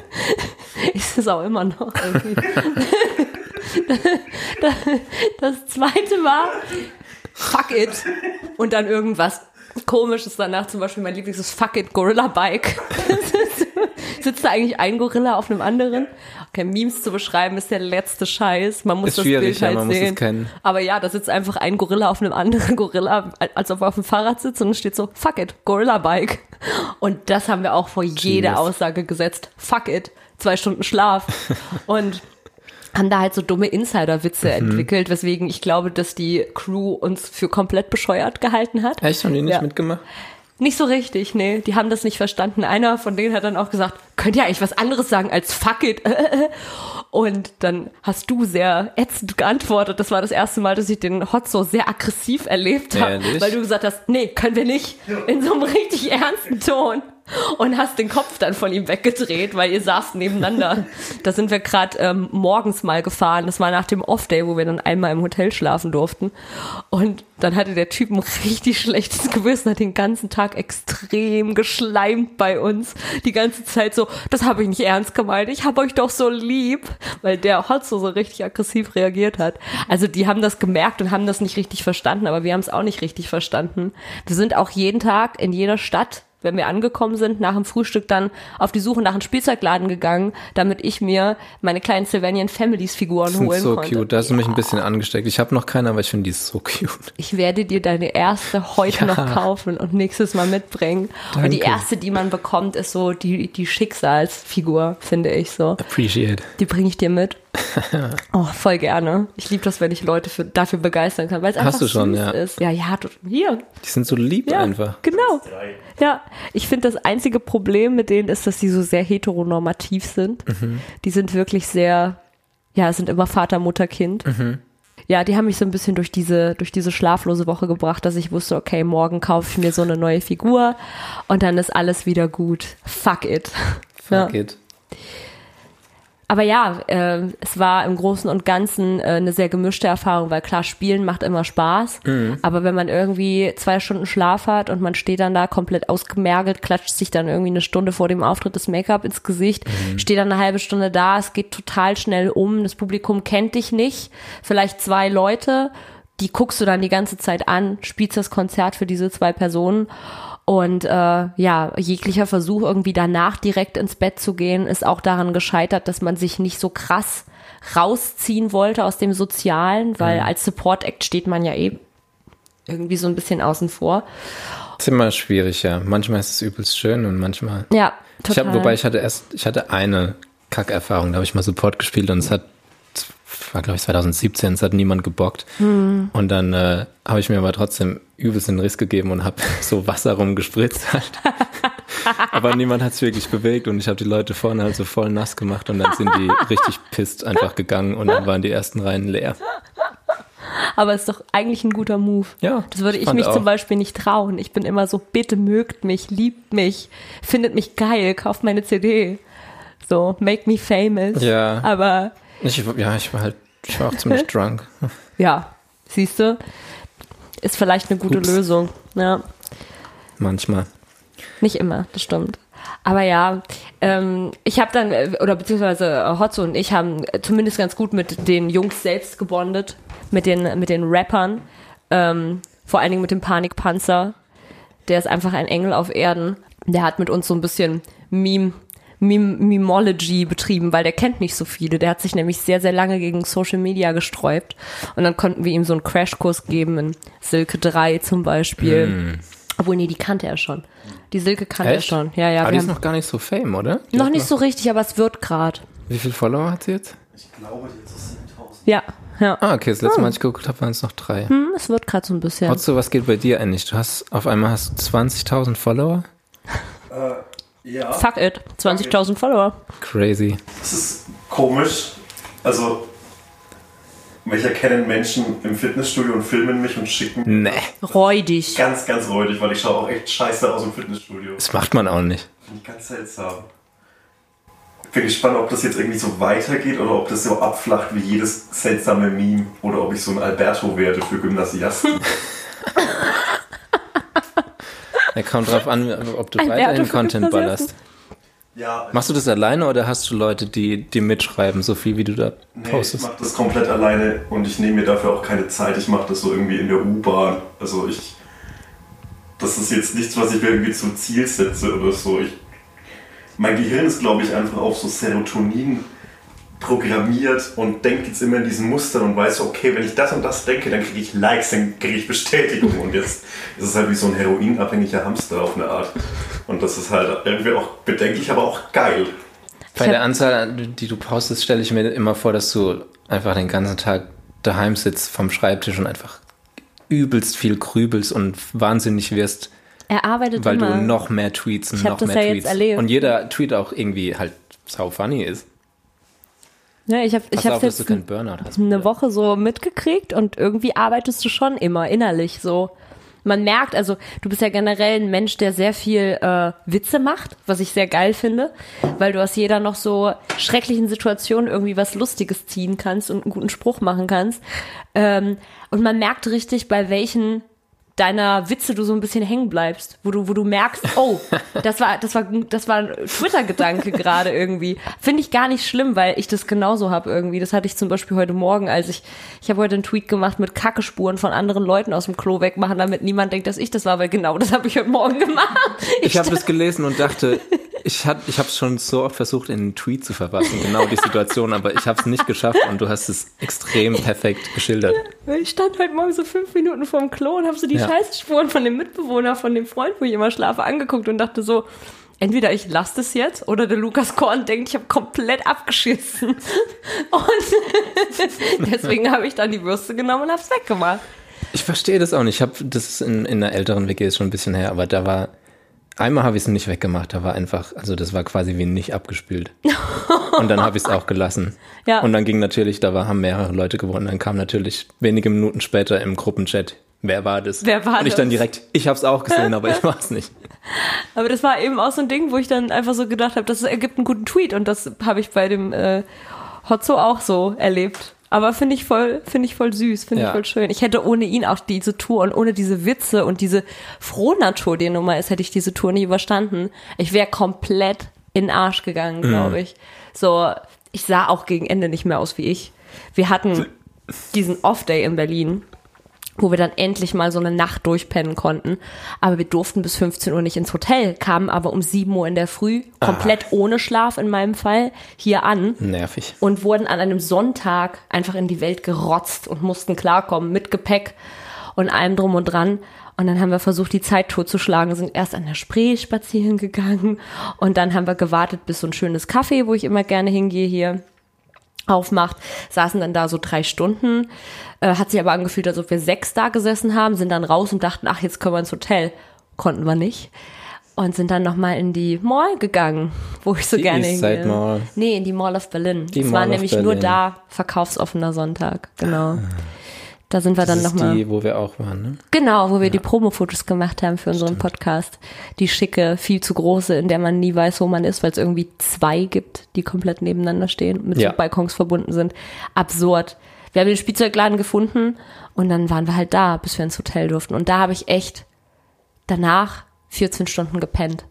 ist es auch immer noch irgendwie. das zweite war Fuck it und dann irgendwas komisches danach, zum Beispiel mein Lieblings ist Fuck it Gorilla Bike. Sitzt da eigentlich ein Gorilla auf einem anderen? Okay, Memes zu beschreiben ist der letzte Scheiß. Man muss Ist das Bild ja, halt es sehen. Aber ja, da sitzt einfach ein Gorilla auf einem anderen Gorilla, als ob er auf dem Fahrrad sitzt und es steht so, fuck it, Gorilla Bike. Und das haben wir auch vor jede. Aussage gesetzt. Fuck it, zwei Stunden Schlaf. Und haben da halt so dumme Insider-Witze Mhm. entwickelt, weswegen ich glaube, dass die Crew uns für komplett bescheuert gehalten hat. Echt? Haben die nicht Ja. mitgemacht? Nicht so richtig, nee. Die haben das nicht verstanden. Einer von denen hat dann auch gesagt, könnt ihr eigentlich was anderes sagen als fuck it? Und dann hast du sehr ätzend geantwortet. Das war das erste Mal, dass ich den Hot so sehr aggressiv erlebt habe. Weil du gesagt hast, nee, können wir nicht. In so einem richtig ernsten Ton. Und hast den Kopf dann von ihm weggedreht, weil ihr saßt nebeneinander. Da sind wir gerade ähm, morgens mal gefahren. Das war nach dem Off-Day, wo wir dann einmal im Hotel schlafen durften. Und dann hatte der Typ ein richtig schlechtes Gewissen, hat den ganzen Tag extrem geschleimt bei uns. Die ganze Zeit so, das habe ich nicht ernst gemeint, ich habe euch doch so lieb, weil der Hotzo so richtig aggressiv reagiert hat. Also die haben das gemerkt und haben das nicht richtig verstanden, aber wir haben es auch nicht richtig verstanden. Wir sind auch jeden Tag in jeder Stadt wenn wir angekommen sind, nach dem Frühstück dann auf die Suche nach einem Spielzeugladen gegangen, damit ich mir meine kleinen Sylvanian Families Figuren holen so konnte. cute. Da hast du mich ein bisschen angesteckt. Ich habe noch keine, aber ich finde die so cute. Ich werde dir deine erste heute Ja. noch kaufen und nächstes Mal mitbringen. Und die Danke. erste, die man bekommt, ist so die, die Schicksalsfigur, finde ich so. Appreciate. Die bringe ich dir mit. Oh, voll gerne. Ich liebe das, wenn ich Leute für, dafür begeistern kann, weil es einfach Hast du schon, süß ja. ist. Ja, ja, du- hier. Die sind so lieb Ja, einfach. genau. Ja, ich finde, das einzige Problem mit denen ist, dass sie so sehr heteronormativ sind. Mhm. Die sind wirklich sehr, ja, sind immer Vater, Mutter, Kind. Mhm. Ja, die haben mich so ein bisschen durch diese, durch diese schlaflose Woche gebracht, dass ich wusste, okay, morgen kaufe ich mir so eine neue Figur und dann ist alles wieder gut. Fuck it. Ja. Fuck it. Aber ja, äh, es war im Großen und Ganzen äh, eine sehr gemischte Erfahrung, weil klar, Spielen macht immer Spaß. Aber wenn man irgendwie zwei Stunden Schlaf hat und man steht dann da komplett ausgemergelt, klatscht sich dann irgendwie eine Stunde vor dem Auftritt das Make-up ins Gesicht, steht dann eine halbe Stunde da, es geht total schnell um, das Publikum kennt dich nicht, vielleicht zwei Leute, die guckst du dann die ganze Zeit an, spielst das Konzert für diese zwei Personen. Und äh, ja, jeglicher Versuch, irgendwie danach direkt ins Bett zu gehen, ist auch daran gescheitert, dass man sich nicht so krass rausziehen wollte aus dem Sozialen, weil als Support-Act steht man ja eh irgendwie so ein bisschen außen vor. ist immer schwierig, ja. Manchmal ist es übelst schön und manchmal. Ja, Ich total. hab, wobei ich hatte erst, ich hatte eine Kackerfahrung, da habe ich mal Support gespielt und es hat, war glaube ich 2017, es hat niemand gebockt. Hm. Und dann äh, habe ich mir aber trotzdem übelst den Riss gegeben und habe so Wasser rumgespritzt halt. aber niemand hat es wirklich bewegt und ich habe die Leute vorne halt so voll nass gemacht und dann sind die richtig pisst einfach gegangen und dann waren die ersten Reihen leer. Aber ist doch eigentlich ein guter Move. Ja, Das würde ich ich, mich auch. zum Beispiel nicht trauen. Ich bin immer so, bitte mögt mich, liebt mich, findet mich geil, kauft meine CD. So, make me famous. Ja. Aber Ich, ja, ich war halt, ich war auch ziemlich drunk. ja, siehst du, ist vielleicht eine gute Ups. Lösung. Ja, Manchmal. nicht immer, das stimmt. Aber ja, ähm, ich habe dann, äh, oder beziehungsweise äh, Hotzo und ich haben äh, zumindest ganz gut mit den Jungs selbst gebondet, mit den, mit den Rappern, ähm, vor allen Dingen mit dem Panikpanzer. Der ist einfach ein Engel auf Erden. Der hat mit uns so ein bisschen Meme, Meme Memology betrieben, weil der kennt nicht so viele. Der hat sich nämlich sehr, sehr lange gegen Social Media gesträubt. Und dann konnten wir ihm so einen Crashkurs geben in Silke 3 zum Beispiel. Obwohl, nee, die kannte er schon. Die Silke kannte er Echt? schon. Ja, ja. aber die ist noch gar nicht so fame, oder? Die noch nicht so richtig, aber es wird grad. Wie viele Follower hat sie jetzt? Ich glaube, jetzt ist es 1000. Ja, ja. Ah, okay, das letzte Mal, als ich geguckt habe, waren es noch drei. Hm, es wird grad so ein bisschen. Otto, was geht bei dir eigentlich? Du hast auf einmal hast du 20.000 Follower? Ja. Fuck it. 20.000 Follower. Crazy. Das ist komisch. Also, welcher kennen Menschen im Fitnessstudio und filmen mich und schicken Nee, Räudig. ganz, ganz räudig, weil ich schaue auch echt scheiße aus im Fitnessstudio. das macht man auch nicht. Finde ich ganz seltsam. Bin gespannt, ob das jetzt irgendwie so weitergeht oder ob das so abflacht wie jedes seltsame Meme oder ob ich so ein Alberto werde für Gymnasiasten. Er kommt drauf an, ob du Ein weiterhin Content ballerst. ja, Machst du das alleine oder hast du Leute, die, die mitschreiben, so viel wie du da nee, ich postest? mache das komplett alleine und ich nehme mir dafür auch keine Zeit. Ich mache das so irgendwie in der U-Bahn. Also ich. Das ist jetzt nichts, was ich mir irgendwie zum Ziel setze oder so. Ich, mein Gehirn ist, glaube ich, einfach auf so Serotonin programmiert und denkt jetzt immer in diesen Mustern und weiß, so, okay, wenn ich das und das denke, dann kriege ich Likes, dann kriege ich Bestätigung. Und jetzt ist es halt wie so ein heroinabhängiger Hamster auf eine Art. Und das ist halt irgendwie auch bedenklich, aber auch geil. Bei der Anzahl, die du postest, stelle ich mir immer vor, dass du einfach den ganzen Tag daheim sitzt vom Schreibtisch und einfach übelst viel grübelst und wahnsinnig wirst, Er arbeitet weil immer. du noch mehr Tweets und noch das mehr ja jetzt Tweets. erlebt. Und jeder Tweet auch irgendwie halt sau funny ist. Ja, ich habe ich auf, dass jetzt Burnout hast. eine Woche so mitgekriegt und irgendwie arbeitest du schon immer innerlich so. Man merkt, also du bist ja generell ein Mensch, der sehr viel äh, Witze macht, was ich sehr geil finde, weil du aus jeder noch so schrecklichen Situation irgendwie was Lustiges ziehen kannst und einen guten Spruch machen kannst. Ähm, und man merkt richtig, bei welchen deiner Witze du so ein bisschen hängen bleibst, wo du, wo du merkst, oh, das war, das war, das war ein Twitter-Gedanke gerade irgendwie. Finde ich gar nicht schlimm, weil ich das genauso habe irgendwie. Das hatte ich zum Beispiel heute Morgen, als ich, ich habe heute einen Tweet gemacht mit Kackespuren von anderen Leuten aus dem Klo wegmachen, damit niemand denkt, dass ich das war, weil genau das habe ich heute Morgen gemacht. Ich habe das gelesen und dachte, ich, hat, ich habe es schon so oft versucht, in einen Tweet zu verfassen, genau die Situation, aber ich habe es nicht geschafft und du hast es extrem perfekt geschildert. Ich stand heute Morgen so fünf Minuten vorm Klo und habe so die Ja. Scheißspuren von dem Mitbewohner, von dem Freund, wo ich immer schlafe, angeguckt und dachte so, entweder ich lasse das jetzt oder der Lukas Korn denkt, ich habe komplett abgeschissen. Und deswegen habe ich dann die Würste genommen und habe es weggemacht. Ich verstehe das auch nicht. Ich habe das ist in, in einer älteren WG ist schon ein bisschen her, aber da war einmal habe ich es nicht weggemacht. Da war einfach, also das war quasi wie nicht abgespült. Und dann habe ich es auch gelassen. Ja. Und dann ging natürlich, da war, haben mehrere Leute gewonnen. Dann kam natürlich wenige Minuten später im Gruppenchat, wer war das? Wer war Und ich das? dann direkt, ich habe es auch gesehen, aber ich war es nicht. Aber das war eben auch so ein Ding, wo ich dann einfach so gedacht habe, das ergibt einen guten Tweet und das habe ich bei dem äh, Hotzo auch so erlebt. Aber finde ich voll, finde ich voll süß, finde ich Ja. voll schön. Ich hätte ohne ihn auch diese Tour und ohne diese Witze und diese Frohnatur, die Nummer ist, hätte ich diese Tour nie überstanden. Ich wäre komplett in den Arsch gegangen, glaube ich. So, ich sah auch gegen Ende nicht mehr aus wie ich. Wir hatten diesen Off-Day in Berlin wo wir dann endlich mal so eine Nacht durchpennen konnten. Aber wir durften bis 15 Uhr nicht ins Hotel, kamen aber um 7 Uhr in der Früh, komplett ohne Schlaf in meinem Fall, hier an Nervig. und wurden an einem Sonntag einfach in die Welt gerotzt und mussten klarkommen mit Gepäck und allem drum und dran. Und dann haben wir versucht, die Zeit totzuschlagen, sind erst an der Spree spazieren gegangen und dann haben wir gewartet, bis so ein schönes Café, wo ich immer gerne hingehe hier, aufmacht, saßen dann da so drei Stunden, äh, hat sich aber angefühlt, als ob wir sechs da gesessen haben, sind dann raus und dachten, ach, jetzt können wir ins Hotel. Konnten wir nicht. Und sind dann nochmal in die Mall gegangen, wo ich so Die gerne hingehe. Mall. Nee, in die Mall of Berlin. Die Es Mall war nämlich nur Berlin. da verkaufsoffener Sonntag, genau. Da sind wir Das dann nochmal. die, wo wir auch waren, ne? Genau, wo wir die Promo-Fotos gemacht haben für unseren Podcast. Die schicke, viel zu große, in der man nie weiß, wo man ist, weil es irgendwie zwei gibt, die komplett nebeneinander stehen, mit Ja. Balkons verbunden sind. Absurd. Wir haben den Spielzeugladen gefunden und dann waren wir halt da, bis wir ins Hotel durften. Und da habe ich echt danach 14 Stunden gepennt.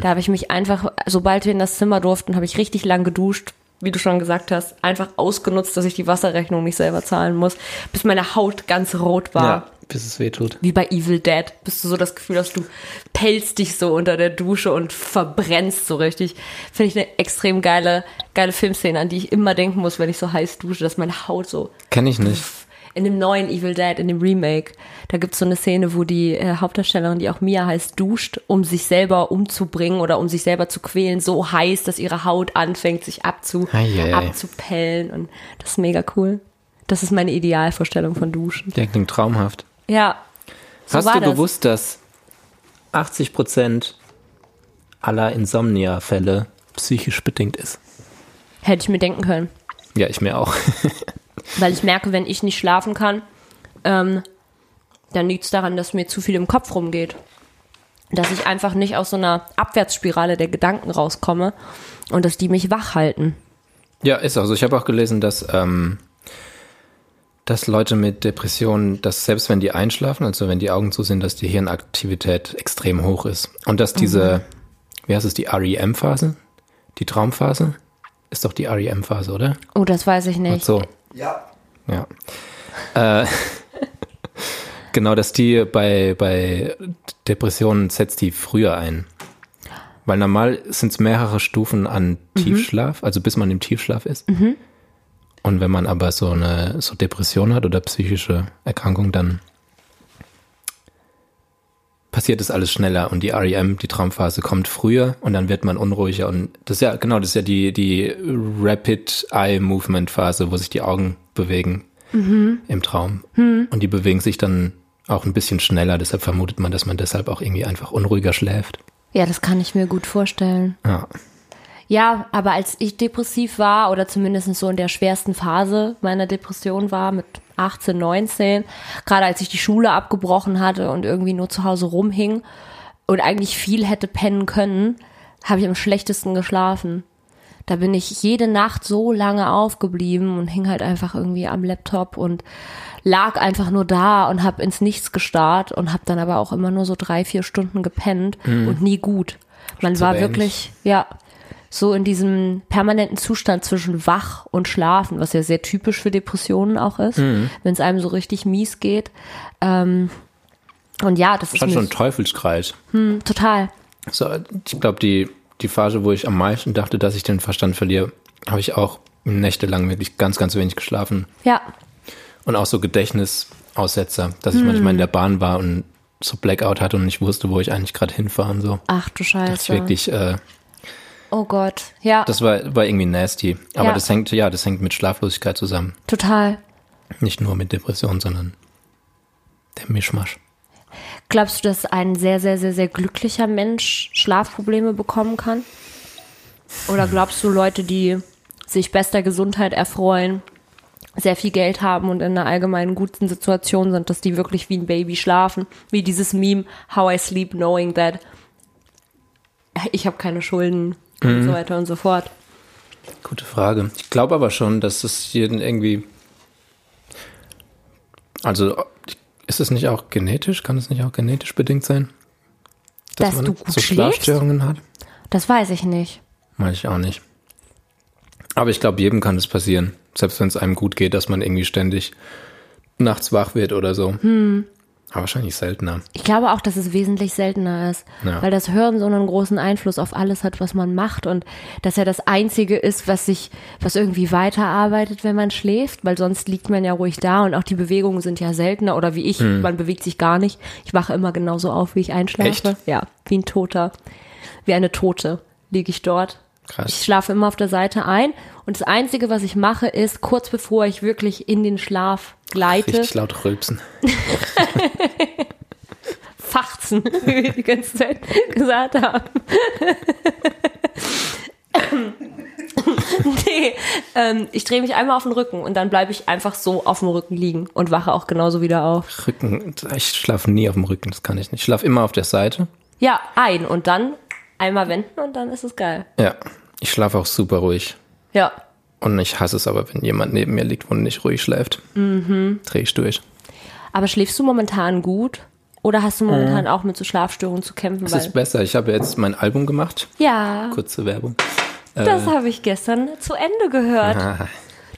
Da habe ich mich einfach, sobald wir in das Zimmer durften, habe ich richtig lang geduscht, wie du schon gesagt hast, einfach ausgenutzt, dass ich die Wasserrechnung nicht selber zahlen muss, bis meine Haut ganz rot war Ja, bis es weh tut. wie bei Evil Dead, bist du so das Gefühl hast, du pelzt dich so unter der Dusche und verbrennst so richtig. Finde ich eine extrem geile, geile Filmszene, an die ich immer denken muss, wenn ich so heiß dusche, dass meine Haut so Kenn ich nicht. In dem neuen Evil Dead, in dem Remake, da gibt's so eine Szene, wo die äh, Hauptdarstellerin, die auch Mia heißt, duscht, um sich selber umzubringen oder um sich selber zu quälen, so heiß, dass ihre Haut anfängt, sich abzu, Eieiei. abzupellen und das ist mega cool. Das ist meine Idealvorstellung von Duschen. Der klingt traumhaft. Ja. So Hast du das. gewusst, dass 80 Prozent aller Insomnia-Fälle psychisch bedingt ist. Hätte ich mir denken können. Ja, ich mir auch. Weil ich merke, wenn ich nicht schlafen kann, ähm, dann liegt es daran, dass mir zu viel im Kopf rumgeht. Dass ich einfach nicht aus so einer Abwärtsspirale der Gedanken rauskomme und dass die mich wach halten. Ja, ist auch so. Ich habe auch gelesen, dass, ähm, dass Leute mit Depressionen, dass selbst wenn die einschlafen, also wenn die Augen zu sind, dass die Hirnaktivität extrem hoch ist. Und dass diese, wie heißt es, die REM-Phase? Die Traumphase? Ist doch die REM-Phase, oder? Oh, das weiß ich Und nicht. so. Ja. Ja. Äh, genau, dass die bei, bei Depressionen setzt die früher ein. Weil normal sind es mehrere Stufen an Tiefschlaf, also bis man im Tiefschlaf ist. Und wenn man aber so eine so Depression hat oder psychische Erkrankung, dann passiert das alles schneller und die REM, die Traumphase, kommt früher und dann wird man unruhiger und das ist ja, genau, das ist ja die, die Rapid Eye Movement Phase, wo sich die Augen bewegen im Traum. Und die bewegen sich dann auch ein bisschen schneller, deshalb vermutet man, dass man deshalb auch irgendwie einfach unruhiger schläft. Ja, das kann ich mir gut vorstellen. Ja. Ja, aber als ich depressiv war oder zumindest so in der schwersten Phase meiner Depression war mit 18, 19, gerade als ich die Schule abgebrochen hatte und irgendwie nur zu Hause rumhing und eigentlich viel hätte pennen können, habe ich am schlechtesten geschlafen. Da bin ich jede Nacht so lange aufgeblieben und hing halt einfach irgendwie am Laptop und lag einfach nur da und habe ins Nichts gestarrt und habe dann aber auch immer nur so drei, vier Stunden gepennt und nie gut. Man war wirklich, ja, so in diesem permanenten Zustand zwischen wach und schlafen, was ja sehr typisch für Depressionen auch ist, wenn es einem so richtig mies geht. Ähm, und ja, das ist Schon schon ein Teufelskreis. hm, total. So, ich glaube, die, die Phase, wo ich am meisten dachte, dass ich den Verstand verliere, habe ich auch nächtelang wirklich ganz, ganz wenig geschlafen. Ja, Und auch so Gedächtnisaussetzer, dass ich manchmal in der Bahn war und so Blackout hatte und nicht wusste, wo ich eigentlich gerade hinfahre und so. ach du Das ist Scheiße. wirklich, äh, Oh Gott, ja, das war, war irgendwie nasty. Aber Ja. das hängt, ja, das hängt mit Schlaflosigkeit zusammen. total. Nicht nur mit Depression, sondern der Mischmasch. Glaubst du, dass ein sehr, sehr, sehr, sehr glücklicher Mensch Schlafprobleme bekommen kann? Oder glaubst du, Leute, die sich bester Gesundheit erfreuen, sehr viel Geld haben und in einer allgemeinen guten Situation sind, dass die wirklich wie ein Baby schlafen? Wie dieses Meme, How I Sleep Knowing That ich habe keine Schulden und so weiter und so fort. Gute Frage. Ich glaube aber schon, dass es jeden irgendwie. Also, ist es nicht auch genetisch? Kann es nicht auch genetisch bedingt sein? Dass du gut so? Schlafstörungen hat? Das weiß ich nicht. Meine ich auch nicht. Aber ich glaube, jedem kann es passieren. Selbst wenn es einem gut geht, dass man irgendwie ständig nachts wach wird oder so. Hm. Aber wahrscheinlich seltener. Ich glaube auch, dass es wesentlich seltener ist, Ja. weil das Hören so einen großen Einfluss auf alles hat, was man macht und dass er das einzige ist, was sich, was irgendwie weiterarbeitet, wenn man schläft, weil sonst liegt man ja ruhig da und auch die Bewegungen sind ja seltener oder wie ich, man bewegt sich gar nicht. Ich wache immer genauso auf, wie ich einschlafe. Echt? Ja, wie ein Toter, wie eine Tote liege ich dort. Krass. Ich schlafe immer auf der Seite ein und das einzige, was ich mache, ist kurz bevor ich wirklich in den Schlaf gleite, Richtig laut rülpsen. Fachzen, wie wir die ganze Zeit gesagt haben. nee, ähm, ich drehe mich einmal auf den Rücken und dann bleibe ich einfach so auf dem Rücken liegen und wache auch genauso wieder auf. Rücken. Ich schlafe nie auf dem Rücken, das kann ich nicht. Ich schlafe immer auf der Seite. Ja, ein und dann einmal wenden und dann ist es geil. Ja. Ich schlafe auch super ruhig. Ja, Und ich hasse es aber, wenn jemand neben mir liegt und nicht ruhig schläft. Mhm. Dreh ich durch. aber schläfst du momentan gut? Oder hast du momentan auch mit so Schlafstörungen zu kämpfen? Es Weil, ist besser. Ich habe jetzt mein Album gemacht. ja, Kurze Werbung. das habe ich gestern zu Ende gehört. Ah,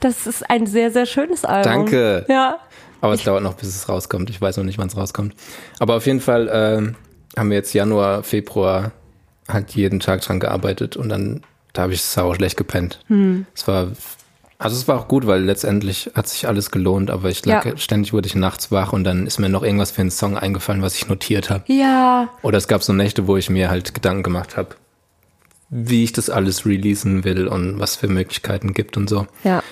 Das ist ein sehr, sehr schönes Album. Danke. Ja. aber es dauert noch, bis es rauskommt. Ich weiß noch nicht, wann es rauskommt. Aber auf jeden Fall ähm, haben wir jetzt Januar, Februar halt jeden Tag dran gearbeitet und dann da habe ich sauer schlecht gepennt. Es war also es war auch gut, weil letztendlich hat sich alles gelohnt, aber ich lag Ja. ständig wurde ich nachts wach und dann ist mir noch irgendwas für einen Song eingefallen, was ich notiert habe. Ja, Oder es gab so Nächte, wo ich mir halt Gedanken gemacht habe, wie ich das alles releasen will und was für Möglichkeiten gibt und so. ja.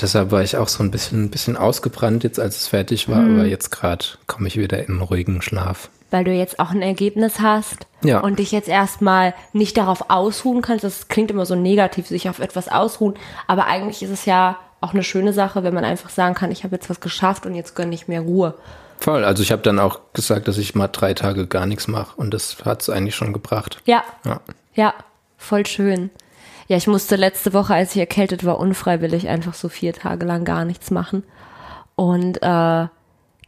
Deshalb war ich auch so ein bisschen, ein bisschen ausgebrannt jetzt, als es fertig war, aber jetzt gerade komme ich wieder in einen ruhigen Schlaf. weil du jetzt auch ein Ergebnis hast, Ja. und dich jetzt erstmal nicht darauf ausruhen kannst. Das klingt immer so negativ, sich auf etwas ausruhen, aber eigentlich ist es ja auch eine schöne Sache, wenn man einfach sagen kann, ich habe jetzt was geschafft und jetzt gönne ich mir Ruhe. Voll. Also ich habe dann auch gesagt, dass ich mal drei Tage gar nichts mache und das hat's eigentlich schon gebracht. Ja, Ja. ja, voll schön. Ja, ich musste letzte Woche, als ich erkältet war, unfreiwillig einfach so vier Tage lang gar nichts machen. Und äh, da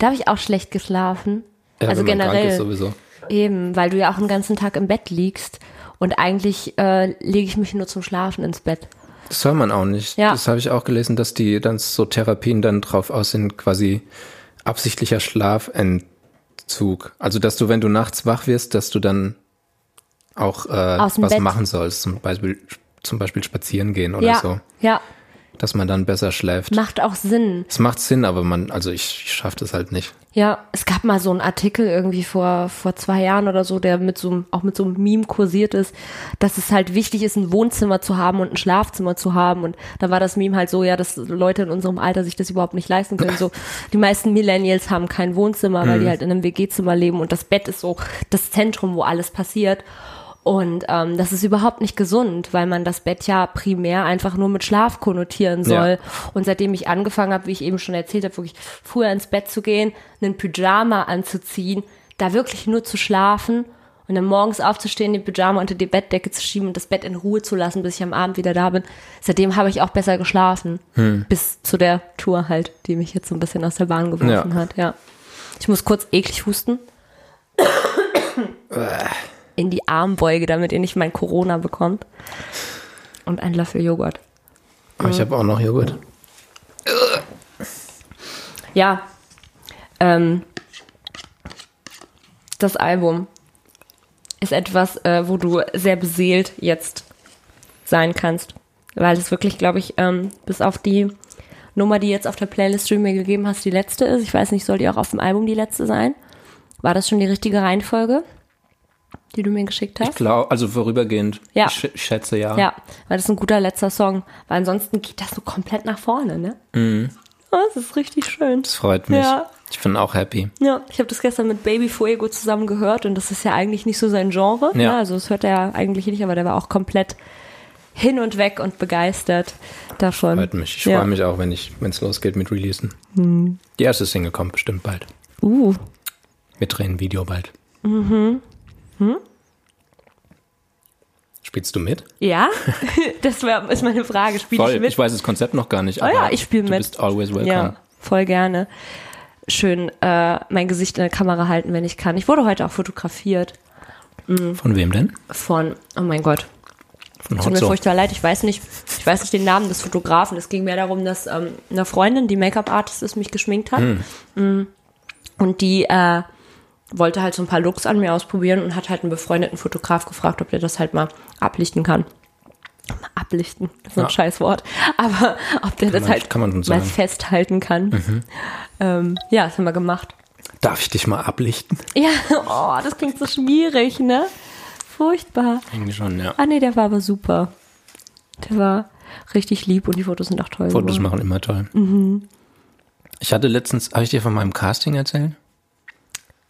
habe ich auch schlecht geschlafen. Ja, also generell. sowieso. Eben, weil du ja auch den ganzen Tag im Bett liegst. Und eigentlich äh, lege ich mich nur zum Schlafen ins Bett. Das soll man auch nicht. Ja. Das habe ich auch gelesen, dass die dann so Therapien dann drauf aus sind, quasi absichtlicher Schlafentzug. Also dass du, wenn du nachts wach wirst, dass du dann auch äh, was Bett. machen sollst, zum Beispiel, zum Beispiel spazieren gehen oder ja, so, ja, dass man dann besser schläft. macht auch Sinn. Es macht Sinn, aber man, also ich, ich schaffe das halt nicht. Ja, es gab mal so einen Artikel irgendwie vor, vor zwei Jahren oder so, der mit so einem, auch mit so einem Meme kursiert ist, dass es halt wichtig ist, ein Wohnzimmer zu haben und ein Schlafzimmer zu haben. Und da war das Meme halt so, ja, dass Leute in unserem Alter sich das überhaupt nicht leisten können. So, die meisten Millennials haben kein Wohnzimmer, weil die halt in einem WG-Zimmer leben und das Bett ist so das Zentrum, wo alles passiert. Und ähm, das ist überhaupt nicht gesund, weil man das Bett ja primär einfach nur mit Schlaf konnotieren soll. Und seitdem ich angefangen habe, wie ich eben schon erzählt habe, wirklich früher ins Bett zu gehen, einen Pyjama anzuziehen, da wirklich nur zu schlafen und dann morgens aufzustehen, den Pyjama unter die Bettdecke zu schieben und das Bett in Ruhe zu lassen, bis ich am Abend wieder da bin. Seitdem habe ich auch besser geschlafen. Bis zu der Tour halt, die mich jetzt so ein bisschen aus der Bahn geworfen Ja. hat, ja. Ich muss kurz eklig husten. In die Armbeuge, damit ihr nicht mein Corona bekommt. Und ein Löffel Joghurt. Aber ich habe auch noch Joghurt. Ja. Ähm, das Album ist etwas, äh, wo du sehr beseelt jetzt sein kannst. Weil es wirklich, glaube ich, ähm, bis auf die Nummer, die jetzt auf der Playlist die du mir gegeben hast, die letzte ist. Ich weiß nicht, soll die auch auf dem Album die letzte sein? War das schon die richtige Reihenfolge, die du mir geschickt hast? Ich glaube, also vorübergehend. Ja. Ich, sch- ich schätze ja. Ja, weil das ist ein guter letzter Song. Weil ansonsten geht das so komplett nach vorne, ne? Mhm. Das ist richtig schön. Das freut mich. Ja. Ich bin auch happy. Ja, ich habe das gestern mit Baby Fuego zusammen gehört und das ist ja eigentlich nicht so sein Genre. Ja. Ne? Also das hört er ja eigentlich nicht, aber der war auch komplett hin und weg und begeistert davon. Freut mich. Ich ja. freue mich auch, wenn ich, wenn es losgeht mit Releasen. Die erste Single kommt bestimmt bald. Uh, Wir drehen ein Video bald. Mhm. Hm? Spielst du mit? ja, das wär, ist meine Frage. Spiele Voll. ich mit? Ich weiß das Konzept noch gar nicht. Oh aber ja, ich spiele Du mit. bist always welcome. Ja, voll gerne. Schön äh, mein Gesicht in der Kamera halten, wenn ich kann. Ich wurde heute auch fotografiert Von wem denn? von, oh mein Gott, Von Tut mir furchtbar leid, ich weiß nicht, ich weiß nicht den Namen des Fotografen. Es ging mehr darum, dass ähm, eine Freundin, die Make-up-Artist ist, mich geschminkt hat. Mm. Und die äh, wollte halt so ein paar Looks an mir ausprobieren und hat halt einen befreundeten Fotograf gefragt, ob der das halt mal ablichten kann. Mal Ablichten, das ist ein Ja. Scheißwort. Aber ob der das man- halt kann mal sagen. festhalten kann. Ähm, ja, das haben wir gemacht. Darf ich dich mal ablichten? Ja, oh, das klingt so schwierig, ne? Furchtbar. Eigentlich schon, ja. Ah nee, der war aber super. Der war richtig lieb und die Fotos sind auch toll. Fotos geworden. machen immer toll. Mhm. Ich hatte letztens, habe ich dir von meinem Casting erzählt?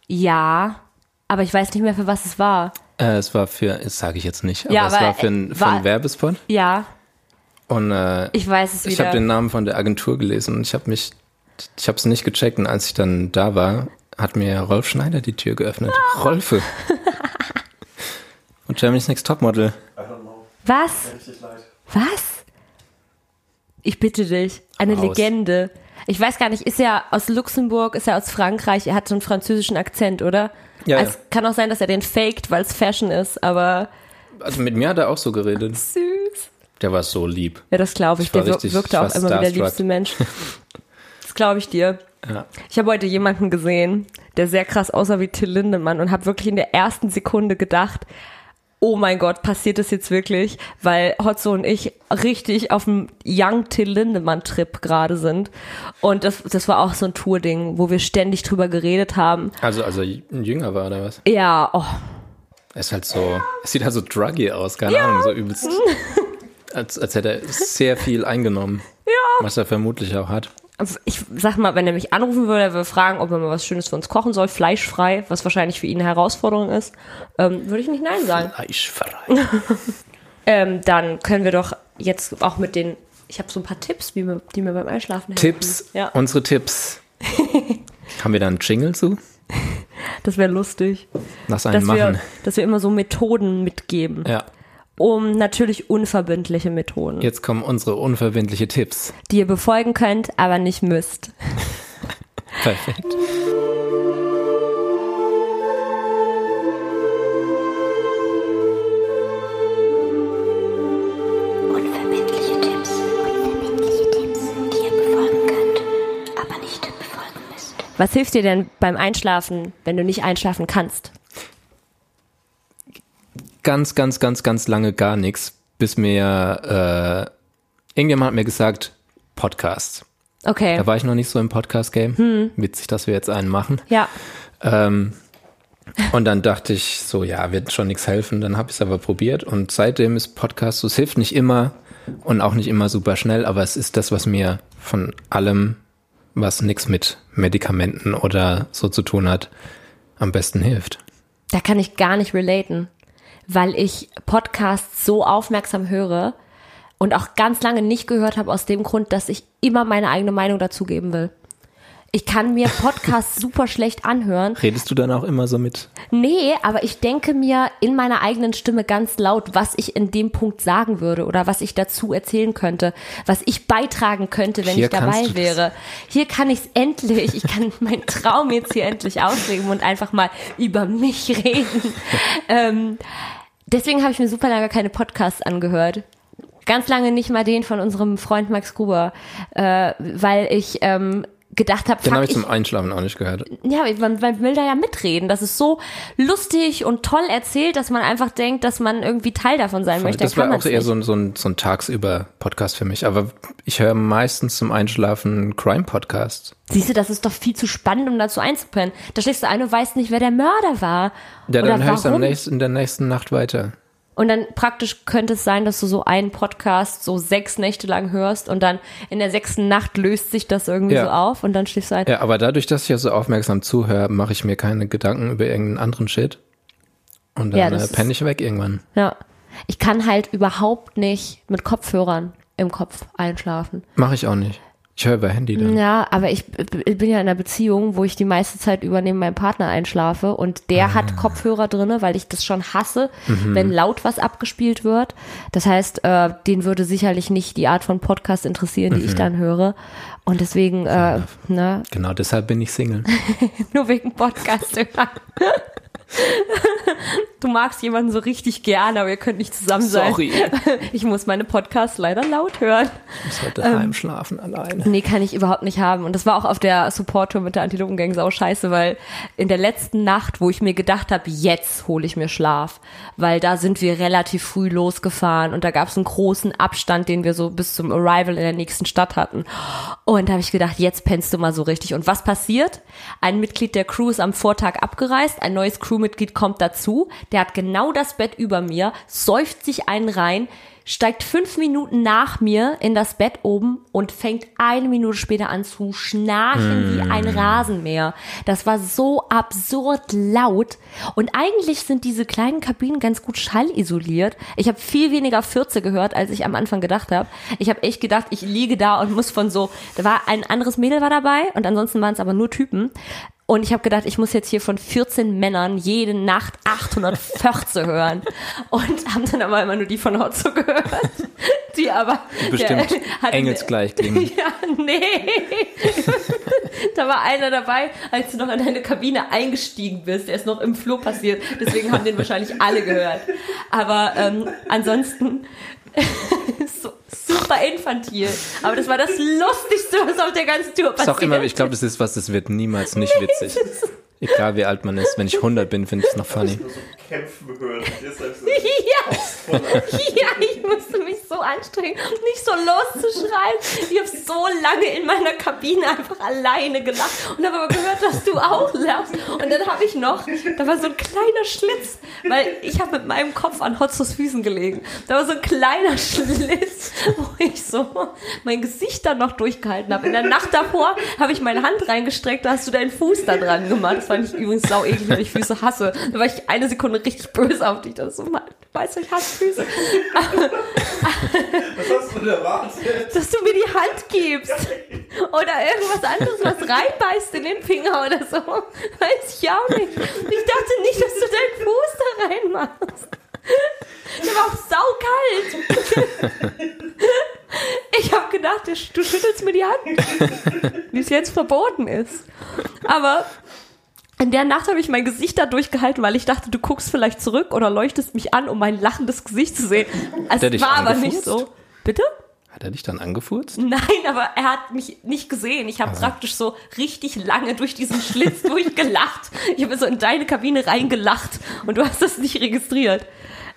Ja, aber ich weiß nicht mehr, für was es war. Äh, es war für, das sage ich jetzt nicht, aber Ja, es war für, ein, für war- einen Werbespot. Ja, Und äh, ich weiß es ich wieder. habe den Namen von der Agentur gelesen und ich habe mich, ich habe es nicht gecheckt und als ich dann da war, hat mir Rolf Schneider die Tür geöffnet. Ah. Rolfe. und Germany's Next Topmodel. I don't know. was? Was? Ich bitte dich. Eine Raus. Legende. Ich weiß gar nicht, ist er aus Luxemburg, ist er aus Frankreich? Er hat so einen französischen Akzent, oder? Ja, Es kann auch sein, dass er den faked, weil es Fashion ist, aber Also mit mir hat er auch so geredet. süß. Der war so lieb. Ja, das glaube ich. Ich Der richtig- wirkte auch immer wie der liebste Mensch. Das glaube ich dir. Ja. Ich habe heute jemanden gesehen, der sehr krass aussah wie Till Lindemann und habe wirklich in der ersten Sekunde gedacht, oh mein Gott, passiert das jetzt wirklich? Weil Hotzo und ich richtig auf dem Young Till Lindemann-Trip gerade sind. Und das, das war auch so ein Tour-Ding, wo wir ständig drüber geredet haben. Also, also ein Jünger war oder was? Ja, oh, Er ist halt so, er sieht halt so druggy aus, keine Ahnung, so übelst. Als, als hätte er sehr viel eingenommen. Ja. Was er vermutlich auch hat. Ich sag mal, wenn er mich anrufen würde, er würde fragen, ob er mal was Schönes für uns kochen soll, fleischfrei, was wahrscheinlich für ihn eine Herausforderung ist, ähm, würde ich nicht Nein sagen. Fleischfrei. Ähm, dann können wir doch jetzt auch mit den, ich habe so ein paar Tipps, wie mir, die mir beim Einschlafen helfen. Tipps, Ja, unsere Tipps. Haben wir da einen Jingle zu? das wäre lustig. Lass einen Dass wir, machen. dass wir immer so Methoden mitgeben. Ja, Um natürlich unverbindliche Methoden, jetzt kommen unsere unverbindliche Tipps. die ihr befolgen könnt, aber nicht müsst. Perfekt. Unverbindliche Tipps. Unverbindliche Tipps, die ihr befolgen könnt, aber nicht befolgen müsst. Was hilft dir denn beim Einschlafen, wenn du nicht einschlafen kannst? Ganz, ganz, ganz, ganz lange gar nichts, bis mir äh, irgendjemand hat mir gesagt, Podcast. Okay. Da war ich noch nicht so im Podcast-Game. Witzig, dass wir jetzt einen machen. ja. Ähm, und dann dachte ich so, ja, wird schon nichts helfen. Dann habe ich es aber probiert und seitdem ist Podcast so, es hilft nicht immer und auch nicht immer super schnell, aber es ist das, was mir von allem, was nichts mit Medikamenten oder so zu tun hat, am besten hilft. Da kann ich gar nicht relaten, weil ich Podcasts so aufmerksam höre und auch ganz lange nicht gehört habe aus dem Grund, dass ich immer meine eigene Meinung dazugeben will. Ich kann mir Podcasts super schlecht anhören. Redest du dann auch immer so mit? Nee, aber ich denke mir in meiner eigenen Stimme ganz laut, was ich in dem Punkt sagen würde oder was ich dazu erzählen könnte, was ich beitragen könnte, wenn Hier ich dabei wäre. Hier kann ich es endlich, ich kann meinen Traum jetzt hier endlich ausleben und einfach mal über mich reden. ähm, deswegen habe ich mir super lange keine Podcasts angehört. Ganz lange nicht mal den von unserem Freund Max Gruber, äh, weil ich ähm, gedacht habe, Den habe ich ich, zum Einschlafen auch nicht gehört. ja, man, man will da ja mitreden. Das ist so lustig und toll erzählt, dass man einfach denkt, dass man irgendwie Teil davon sein möchte. Das war auch eher so ein, so ein, so ein Tagsüber-Podcast für mich. Aber ich höre meistens zum Einschlafen Crime-Podcasts. Siehst du, das ist doch viel zu spannend, um dazu einzupennen. Da schläfst du ein und weißt nicht, wer der Mörder war. Ja, dann hörst du am warum. nächsten, in der nächsten Nacht weiter. Und dann praktisch könnte es sein, dass du so einen Podcast so sechs Nächte lang hörst und dann in der sechsten Nacht löst sich das irgendwie Ja. so auf und dann schläfst du ein. Ja, aber dadurch, dass ich ja so aufmerksam zuhöre, mache ich mir keine Gedanken über irgendeinen anderen Shit. Und dann Ja, äh, penne ich weg irgendwann. Ja. Ich kann halt überhaupt nicht mit Kopfhörern im Kopf einschlafen. Mache ich auch nicht. Ich höre über Handy dann. Ja, aber ich bin ja in einer Beziehung, wo ich die meiste Zeit über neben meinem Partner einschlafe und der Ah. hat Kopfhörer drinne, weil ich das schon hasse, Mhm. wenn laut was abgespielt wird. Das heißt, äh, den würde sicherlich nicht die Art von Podcast interessieren, die Mhm. ich dann höre. Und deswegen, äh, ne, Genau deshalb bin ich Single. nur wegen Podcast hören. Du magst jemanden so richtig gerne, aber ihr könnt nicht zusammen sein. Sorry. Ich muss meine Podcasts leider laut hören. Ich muss heute Ähm. schlafen alleine. Nee, kann ich überhaupt nicht haben. Und das war auch auf der Support-Tour mit der Antilopengang sau scheiße, weil in der letzten Nacht, wo ich mir gedacht habe, jetzt hole ich mir Schlaf, weil da sind wir relativ früh losgefahren und da gab es einen großen Abstand, den wir so bis zum Arrival in der nächsten Stadt hatten. Und da habe ich gedacht, jetzt pennst du mal so richtig. Und was passiert? Ein Mitglied der Crew ist am Vortag abgereist, ein neues Crewmitglied kommt dazu, der hat genau das Bett über mir, säuft sich einen rein, steigt fünf Minuten nach mir in das Bett oben und fängt eine Minute später an zu schnarchen wie ein Rasenmäher. Das war so absurd laut. Und eigentlich sind diese kleinen Kabinen ganz gut schallisoliert. Ich habe viel weniger Fürze gehört, als ich am Anfang gedacht habe. Ich habe echt gedacht, ich liege da und muss von so, da war ein anderes Mädel war dabei und ansonsten waren es aber nur Typen. Und ich habe gedacht, ich muss jetzt hier von 14 Männern jede Nacht 800 Förze hören. Und haben dann aber immer nur die von Hotzo gehört. Die aber. Bestimmt der engelsgleich klingen. Ja, nee. da war einer dabei, als du noch in deine Kabine eingestiegen bist. Der ist noch im Flur passiert. Deswegen haben den wahrscheinlich alle gehört. Aber ähm, ansonsten so, super infantil. Aber das war das Lustigste, was auf der ganzen Tour Ist passiert auch immer, ich glaube, das ist was, das wird niemals nicht witzig. Egal wie alt man ist, wenn ich 100 bin, finde ich es noch funny. Nur so kämpfen hören. Ja, ja, ich musste mich so anstrengen, nicht so loszuschreien. Ich habe so lange in meiner Kabine einfach alleine gelacht und habe aber gehört, dass du auch lachst. Und dann habe ich noch, da war so ein kleiner Schlitz, weil ich habe mit meinem Kopf an Hotzos Füßen gelegen. Da war so ein kleiner Schlitz, wo ich so mein Gesicht dann noch durchgehalten habe. In der Nacht davor habe ich meine Hand reingestreckt, da hast du deinen Fuß da dran gemacht. Das fand ich übrigens sau eklig, weil ich Füße hasse. Da war ich eine Sekunde richtig böse auf dich. Das so, Mann, weißt du, ich hasse Füße. Was hast du denn erwartet? Dass du mir die Hand gibst. Oder irgendwas anderes, was reinbeißt in den Finger oder so. Weiß ich auch nicht. Ich dachte nicht, dass du deinen Fuß da reinmachst. Der war auch saukalt. Ich habe gedacht, du schüttelst mir die Hand, wie es jetzt verboten ist. Aber in der Nacht habe ich mein Gesicht da durchgehalten, weil ich dachte, du guckst vielleicht zurück oder leuchtest mich an, um mein lachendes Gesicht zu sehen. Es war aber nicht angefurzt? so. Bitte? Hat er dich dann angefurzt? Nein, aber er hat mich nicht gesehen. Ich habe praktisch so richtig lange durch diesen Schlitz durchgelacht. Ich habe so in deine Kabine reingelacht und du hast das nicht registriert.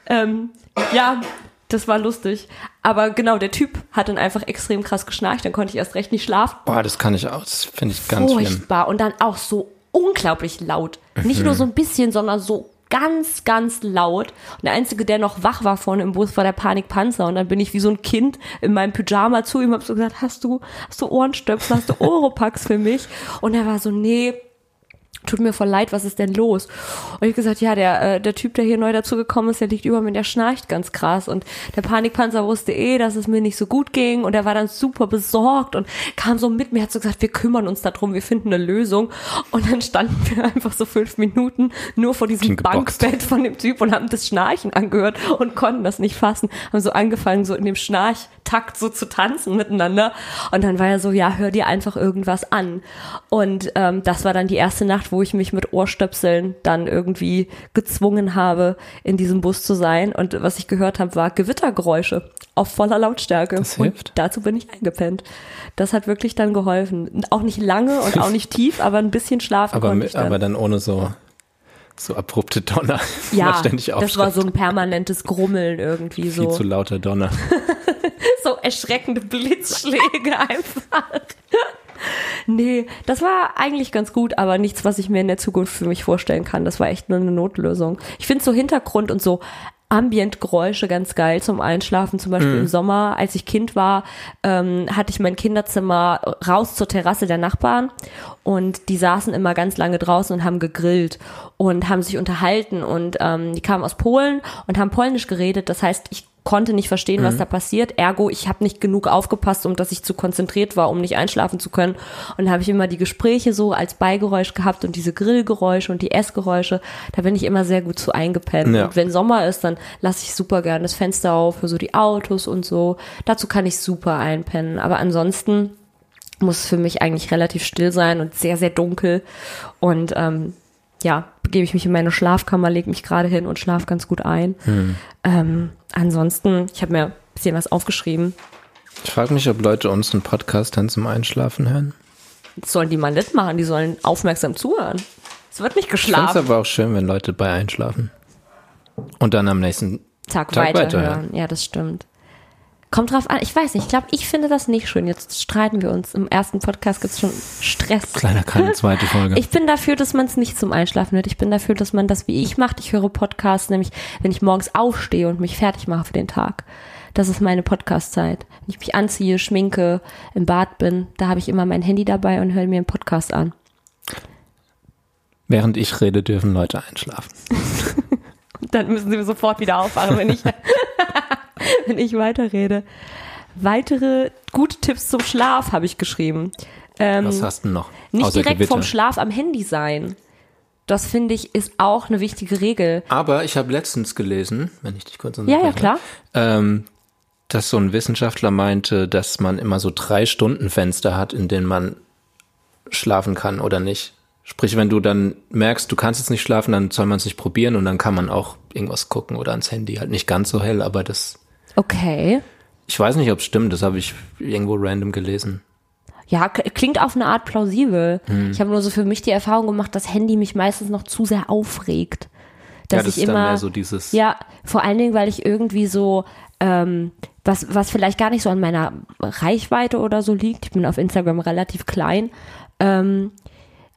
Ähm, ja, das war lustig. Aber genau, der Typ hat dann einfach extrem krass geschnarcht. Dann konnte ich erst recht nicht schlafen. Boah, das kann ich auch. Das finde ich ganz schlimm. Furchtbar. Und dann auch so unglaublich laut. Nicht nur so ein bisschen, sondern so ganz, ganz laut. Und der Einzige, der noch wach war vorne im Bus, war der Panikpanzer. Und dann bin ich wie so ein Kind in meinem Pyjama zu ihm, hab so gesagt, hast du, hast du Ohrenstöpsel, hast du Oropax für mich? Und er war so, nee, tut mir voll leid, was ist denn los? Und ich gesagt, ja, der, äh, der Typ, der hier neu dazugekommen ist, der liegt über mir, der schnarcht ganz krass. Und der Panikpanzer wusste eh, dass es mir nicht so gut ging. Und er war dann super besorgt und kam so mit mir, hat so gesagt, wir kümmern uns darum, wir finden eine Lösung. Und dann standen wir einfach so fünf Minuten nur vor diesem. Bankbett von dem Typ und haben das Schnarchen angehört und konnten das nicht fassen. Haben so angefangen, so in dem Schnarchtakt so zu tanzen miteinander. Und dann war er so, ja, hör dir einfach irgendwas an. Und ähm, das war dann die erste Nacht, wo ich mich mit Ohrstöpseln dann irgendwie gezwungen habe, in diesem Bus zu sein. Und was ich gehört habe, war Gewittergeräusche auf voller Lautstärke. Das und hilft. dazu bin ich eingepennt. Das hat wirklich dann geholfen. Auch nicht lange und auch nicht tief, aber ein bisschen schlafen Aber, konnte ich dann. aber dann ohne so, so abrupte Donner. wo ja, ständig das war so ein permanentes Grummeln irgendwie Viel so. zu lauter Donner. so erschreckende Blitzschläge einfach. Nee, das war eigentlich ganz gut, aber nichts, was ich mir in der Zukunft für mich vorstellen kann. Das war echt nur eine Notlösung. Ich finde so Hintergrund und so Ambientgeräusche ganz geil zum Einschlafen. Zum Beispiel im Sommer, als ich Kind war, ähm, hatte ich mein Kinderzimmer raus zur Terrasse der Nachbarn und die saßen immer ganz lange draußen und haben gegrillt und haben sich unterhalten und ähm, die kamen aus Polen und haben Polnisch geredet. Das heißt, ich konnte nicht verstehen, was da passiert. Ergo, ich habe nicht genug aufgepasst, um dass ich zu konzentriert war, um nicht einschlafen zu können. Und da habe ich immer die Gespräche so als Beigeräusch gehabt und diese Grillgeräusche und die Essgeräusche. Da bin ich immer sehr gut zu eingepennt. Ja. Und wenn Sommer ist, dann lasse ich super gerne das Fenster auf für so die Autos und so. Dazu kann ich super einpennen. Aber ansonsten muss es für mich eigentlich relativ still sein und sehr, sehr dunkel. Und ähm, ja, begebe ich mich in meine Schlafkammer, lege mich gerade hin und schlafe ganz gut ein. Ähm, ansonsten, ich habe mir ein bisschen was aufgeschrieben. Ich frage mich, ob Leute unseren Podcast dann zum Einschlafen hören. Das sollen die mal nicht machen, die sollen aufmerksam zuhören. Es wird nicht Ich finde es geschlafen. aber auch schön, wenn Leute bei einschlafen. Und dann am nächsten Tag, Tag weiterhören. weiterhören. Ja, das stimmt. Kommt drauf an. Ich weiß nicht. Ich glaube, ich finde das nicht schön. Jetzt streiten wir uns. Im ersten Podcast gibt's schon Stress. kleiner keine zweite Folge. Ich bin dafür, dass man es nicht zum Einschlafen hört. Ich bin dafür, dass man das wie ich macht. Ich höre Podcasts, nämlich wenn ich morgens aufstehe und mich fertig mache für den Tag. Das ist meine Podcast-Zeit. Wenn ich mich anziehe, schminke, im Bad bin, da habe ich immer mein Handy dabei und höre mir einen Podcast an. Während ich rede, dürfen Leute einschlafen. Dann müssen sie sofort wieder aufwachen, wenn ich, wenn ich weiterrede. Weitere gute Tipps zum Schlaf habe ich geschrieben. Ähm, Was hast du noch? nicht Außer direkt Gewitter. vom Schlaf am Handy sein. Das finde ich ist auch eine wichtige Regel. Aber ich habe letztens gelesen, wenn ich dich kurz Ja, ja, klar. Ähm, dass so ein Wissenschaftler meinte, dass man immer so drei Stunden Fenster hat, in denen man schlafen kann oder nicht. Sprich, wenn du dann merkst, du kannst jetzt nicht schlafen, dann soll man es nicht probieren und dann kann man auch irgendwas gucken oder ans Handy. Halt nicht ganz so hell, aber das, Okay. ich weiß nicht, ob es stimmt, das habe ich irgendwo random gelesen. Ja, klingt auf eine Art plausibel. Hm. Ich habe nur so für mich die Erfahrung gemacht, dass Handy mich meistens noch zu sehr aufregt. Dass ja, das ich ist immer, dann mehr so dieses. ja, vor allen Dingen, weil ich irgendwie so, ähm, was, was vielleicht gar nicht so an meiner Reichweite oder so liegt. Ich bin auf Instagram relativ klein. Ähm,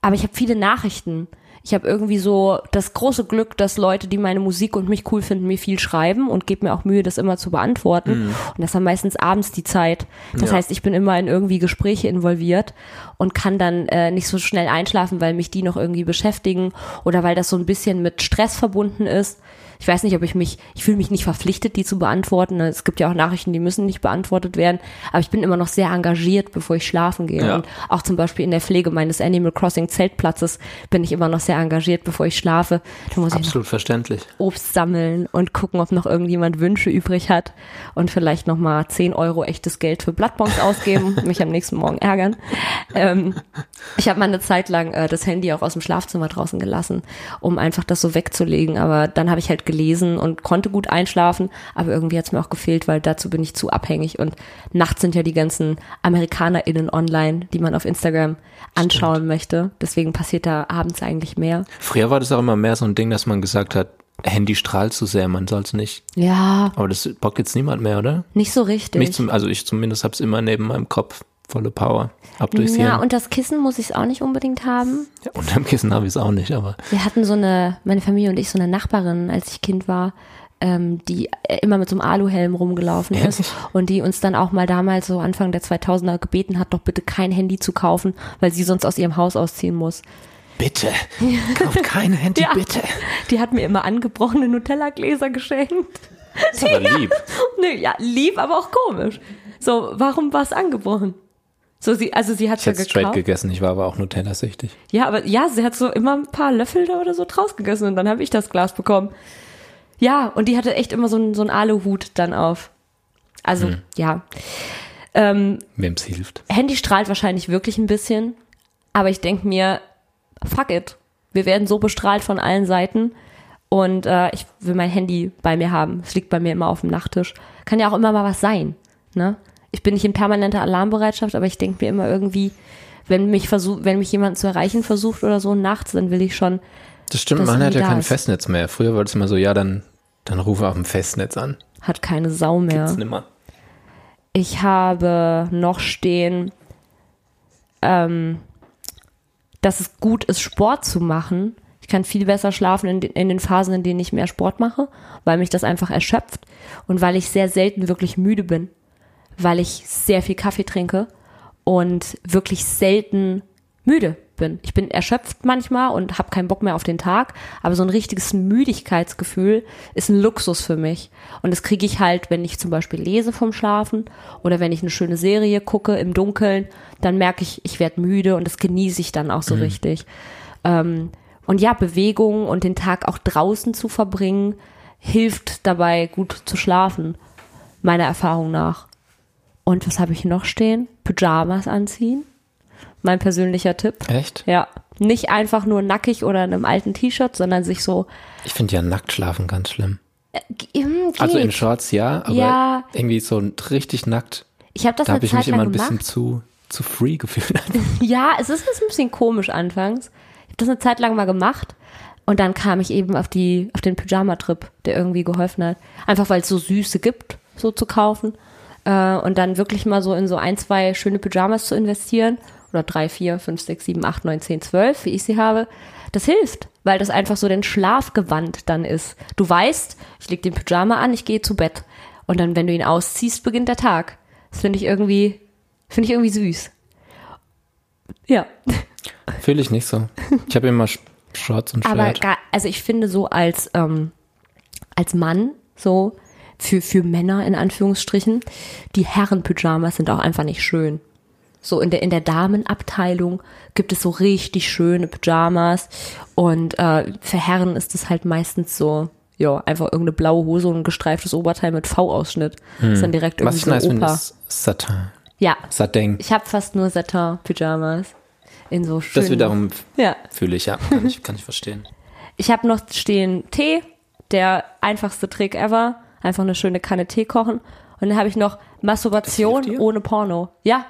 aber ich habe viele Nachrichten. Ich habe irgendwie so das große Glück, dass Leute, die meine Musik und mich cool finden, mir viel schreiben und gebe mir auch Mühe, das immer zu beantworten. Und das haben meistens abends die Zeit. Das Ja. heißt, ich bin immer in irgendwie Gespräche involviert und kann dann äh, nicht so schnell einschlafen, weil mich die noch irgendwie beschäftigen oder weil das so ein bisschen mit Stress verbunden ist. Ich weiß nicht, ob ich mich, ich fühle mich nicht verpflichtet, die zu beantworten. Es gibt ja auch Nachrichten, die müssen nicht beantwortet werden. Aber ich bin immer noch sehr engagiert, bevor ich schlafen gehe. Ja. Und auch zum Beispiel in der Pflege meines Animal Crossing Zeltplatzes bin ich immer noch sehr engagiert, bevor ich schlafe. Da muss ich Absolut verständlich. Obst sammeln und gucken, ob noch irgendjemand Wünsche übrig hat und vielleicht noch mal 10 Euro echtes Geld für Bloodbonks ausgeben, mich am nächsten Morgen ärgern. Ähm, ich habe mal eine Zeit lang äh, das Handy auch aus dem Schlafzimmer draußen gelassen, um einfach das so wegzulegen. Aber dann habe ich halt gelesen und konnte gut einschlafen. Aber irgendwie hat es mir auch gefehlt, weil dazu bin ich zu abhängig. Und nachts sind ja die ganzen AmerikanerInnen online, die man auf Instagram anschauen möchte. Deswegen passiert da abends eigentlich mehr. Früher war das auch immer mehr so ein Ding, dass man gesagt hat, Handy strahlt zu sehr, man soll es nicht. Ja, Aber das bockt jetzt niemand mehr, oder? nicht so richtig. Mich zum, also ich zumindest hab's immer neben meinem Kopf. Volle Power. Ab durchs Ja, Hirn. und das Kissen muss ich auch nicht unbedingt haben. Ja, unterm Kissen habe ich es auch nicht, aber Wir hatten so eine, meine Familie und ich, so eine Nachbarin, als ich Kind war, ähm, die äh, immer mit so einem Aluhelm rumgelaufen ist Ehrlich? und die uns dann auch mal damals so Anfang der 2000er gebeten hat, doch bitte kein Handy zu kaufen, weil sie sonst aus ihrem Haus ausziehen muss. bitte, kauf kein Handy, Ja. bitte. Die hat mir immer angebrochene Nutella-Gläser geschenkt. Das ist aber lieb. Nö, ja, lieb, aber auch komisch. So, warum war es angebrochen? So, sie, also sie hat Ich ja hätte straight gekauft. gegessen, ich war aber auch Nutella-süchtig. Ja, aber ja, sie hat so immer ein paar Löffel da oder so draus gegessen und dann habe ich das Glas bekommen. Ja, und die hatte echt immer so einen so einen Aluhut dann auf. Also, Hm. ja. Ähm, Wem's hilft. Handy strahlt wahrscheinlich wirklich ein bisschen, aber ich denke mir, fuck it. Wir werden so bestrahlt von allen Seiten und äh, ich will mein Handy bei mir haben. Es liegt bei mir immer auf dem Nachttisch. Kann ja auch immer mal was sein. Ne? Ich bin nicht in permanenter Alarmbereitschaft, aber ich denke mir immer irgendwie, wenn mich versucht, wenn mich jemand zu erreichen versucht oder so nachts, dann will ich schon. Das stimmt, Das man hat ja kein ist. Festnetz mehr. Früher war es immer so, ja, dann, dann rufe auf dem Festnetz an. Hat keine Sau mehr. Gibt's nimmer. Ich habe noch stehen, ähm, dass es gut ist, Sport zu machen. Ich kann viel besser schlafen in, den- in den Phasen, in denen ich mehr Sport mache, weil mich das einfach erschöpft und weil ich sehr selten wirklich müde bin, weil ich sehr viel Kaffee trinke und wirklich selten müde bin. Ich bin erschöpft manchmal und habe keinen Bock mehr auf den Tag, aber so ein richtiges Müdigkeitsgefühl ist ein Luxus für mich. Und das kriege ich halt, wenn ich zum Beispiel lese vom Schlafen oder wenn ich eine schöne Serie gucke im Dunkeln, dann merke ich, ich werde müde und das genieße ich dann auch so richtig. Ähm, und ja, Bewegung und den Tag auch draußen zu verbringen, hilft dabei, gut zu schlafen, meiner Erfahrung nach. Und was habe ich noch stehen? Pyjamas anziehen. Mein persönlicher Tipp. Echt? Ja. Nicht einfach nur nackig oder in einem alten T-Shirt, sondern sich so. Ich finde ja nackt schlafen ganz schlimm. Hm, Also in. Shorts ja, aber Ja. irgendwie so richtig nackt, Ich habe das da eine habe ich Zeit mich immer ein bisschen gemacht. zu, zu free gefühlt. Ja, es ist ein bisschen komisch anfangs. Ich habe das eine Zeit lang mal gemacht und dann kam ich eben auf die auf den Pyjama-Trip, der irgendwie geholfen hat. Einfach weil es so Süße gibt, so zu kaufen äh, und dann wirklich mal so in so ein, zwei schöne Pyjamas zu investieren oder drei, vier, fünf, sechs, sieben, acht, neun, zehn, zwölf, wie ich sie habe. Das hilft, weil das einfach so den Schlafgewand dann ist. Du weißt, ich leg den Pyjama an, ich gehe zu Bett und dann, wenn du ihn ausziehst, beginnt der Tag. Das finde ich irgendwie, finde ich irgendwie süß. Ja. Fühle ich nicht so. Ich habe immer Sh- Shorts und Aber Shirt. gar, also ich finde so als, ähm, als Mann, so für, für Männer in Anführungsstrichen, die Herren-Pyjamas sind auch einfach nicht schön. So in der, in der Damenabteilung gibt es so richtig schöne Pyjamas und äh, für Herren ist es halt meistens so, ja, einfach irgendeine blaue Hose und ein gestreiftes Oberteil mit V-Ausschnitt. Ist dann direkt Hm. Was irgendwie ich so nice Opa. Satin. Ja, Satin. ich habe fast nur Satin-Pyjamas. In so schönen. Das wiederum Ja. fühle ich, ja. Kann ich, kann ich verstehen. Ich habe noch stehen Tee, der einfachste Trick ever. Einfach eine schöne Kanne Tee kochen. Und dann habe ich noch Masturbation ohne Porno. Ja.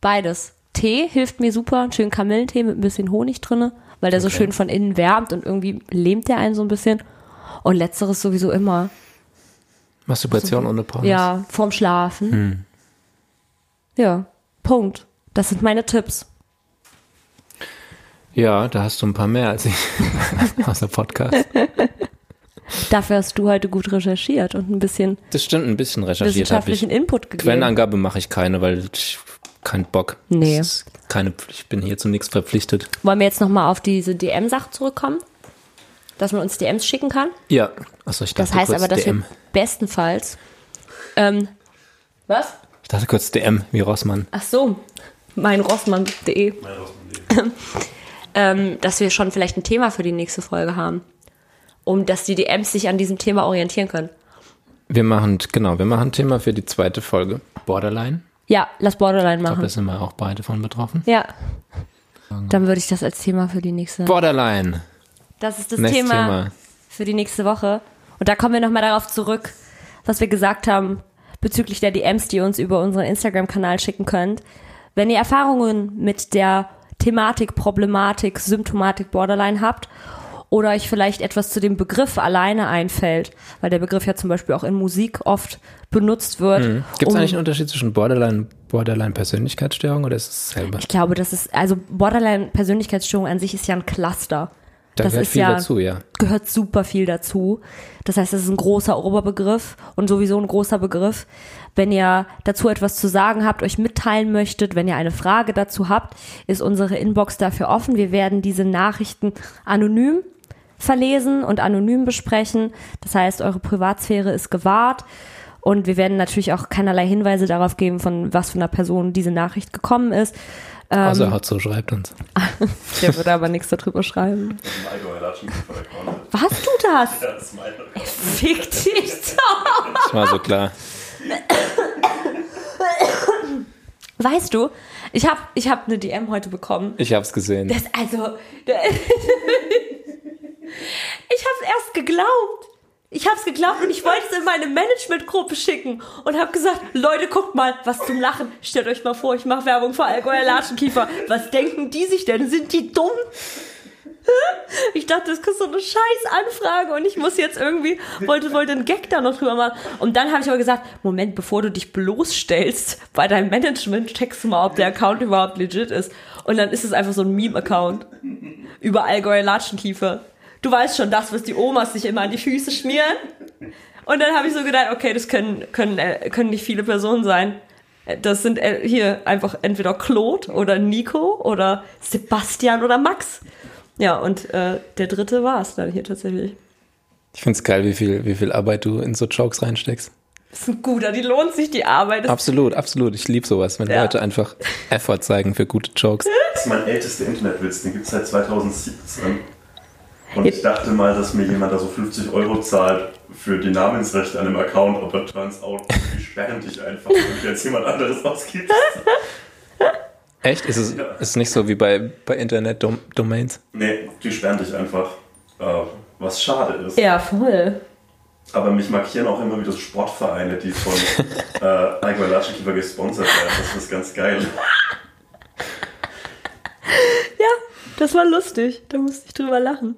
beides. Tee hilft mir super, einen schönen Kamillentee mit ein bisschen Honig drinne, weil der so Okay. schön von innen wärmt und irgendwie lähmt der einen so ein bisschen. Und letzteres sowieso immer. Masturbation ohne Pornos. Ja, vorm Schlafen. Ja, Punkt. Das sind meine Tipps. Ja, da hast du ein paar mehr als ich aus der Podcast. Dafür hast du heute gut recherchiert und ein bisschen Das stimmt, ein bisschen recherchiert habe ich. wissenschaftlichen Input gegeben. Quellenangabe mache ich keine, weil ich keinen Bock. Nee. Keine, ich bin hier zu nichts verpflichtet. Wollen wir jetzt nochmal auf diese DM-Sache zurückkommen? Dass man uns DMs schicken kann? Ja, achso, ich dachte Das heißt kurz aber, dass DM. wir bestenfalls. Ähm, was? Ich dachte kurz DM, wie Rossmann. Ach so, meinrossmann.de. ähm, dass wir schon vielleicht ein Thema für die nächste Folge haben. Um dass die DMs sich an diesem Thema orientieren können. Wir machen, genau, wir machen ein Thema für die zweite Folge. Borderline. Ja, lass Borderline Ich glaube, machen. da sind wir auch beide von betroffen. Ja. Dann würde ich das als Thema für die nächste. Borderline. Das ist das Thema, Thema. für die nächste Woche. Und da kommen wir nochmal darauf zurück, was wir gesagt haben bezüglich der DMs, die ihr uns über unseren Instagram-Kanal schicken könnt. Wenn ihr Erfahrungen mit der Thematik, Problematik, Symptomatik Borderline habt oder euch vielleicht etwas zu dem Begriff alleine einfällt, weil der Begriff ja zum Beispiel auch in Musik oft benutzt wird. Gibt es um- eigentlich einen Unterschied zwischen Borderline und Borderline-Persönlichkeitsstörung oder ist es dasselbe? Ich glaube, das ist, also Borderline-Persönlichkeitsstörung an sich ist ja ein Cluster. Da das gehört viel ja, dazu, ja. gehört super viel dazu. Das heißt, es ist ein großer Oberbegriff und sowieso ein großer Begriff. Wenn ihr dazu etwas zu sagen habt, euch mitteilen möchtet, wenn ihr eine Frage dazu habt, ist unsere Inbox dafür offen. Wir werden diese Nachrichten anonym verlesen und anonym besprechen. Das heißt, eure Privatsphäre ist gewahrt. Und wir werden natürlich auch keinerlei Hinweise darauf geben, von was für einer Person diese Nachricht gekommen ist. Außer Ähm, Hotzo schreibt uns. der würde aber nichts darüber schreiben. Warst du das? Ja, das ist meine. Fick dich doch! Das war so klar. Weißt du, ich habe ich hab eine DM heute bekommen. Ich hab's gesehen. Das, also, ich habe erst geglaubt. Ich habe es geglaubt und ich wollte es in meine Managementgruppe schicken und habe gesagt, Leute, guckt mal, was zum Lachen. Stellt euch mal vor, ich mache Werbung für Allgäuer Latschenkiefer. Was denken die sich denn? Sind die dumm? Ich dachte, das ist so eine scheiß Anfrage und ich muss jetzt irgendwie, wollte, wollte einen Gag da noch drüber machen. Und dann habe ich aber gesagt, Moment, bevor du dich bloßstellst bei deinem Management, checkst du mal, ob der Account überhaupt legit ist. Und dann ist es einfach so ein Meme-Account über Allgäuer Latschenkiefer. Du weißt schon, das, was die Omas sich immer an die Füße schmieren. Und dann habe ich so gedacht, okay, das können, können, äh, können nicht viele Personen sein. Äh, Das sind äh, hier einfach entweder Claude oder Nico oder Sebastian oder Max. Ja, und äh, der dritte war es dann hier tatsächlich. Ich find's geil, wie viel, wie viel Arbeit du in so Jokes reinsteckst. Das ist ein guter, die lohnt sich die Arbeit. Das Absolut, absolut. Ich lieb sowas, wenn Ja. Leute einfach Effort zeigen für gute Jokes. Das ist mein ältester Internetwitz, den gibt es seit 2017. Und ich dachte mal, dass mir jemand da so 50 Euro zahlt für die Namensrechte an einem Account, aber turns out, die sperren dich einfach, wenn du jetzt jemand anderes ausgibst. Echt? Ist es Ja. ist nicht so wie bei, bei Internet-Domains? Nee, die sperren dich einfach. Äh, was schade ist. ja, voll. Aber mich markieren auch immer wieder Sportvereine, die von äh, Allgäuer Latschenkiefer gesponsert werden. Das ist ganz geil. Ja, das war lustig. Da musste ich drüber lachen.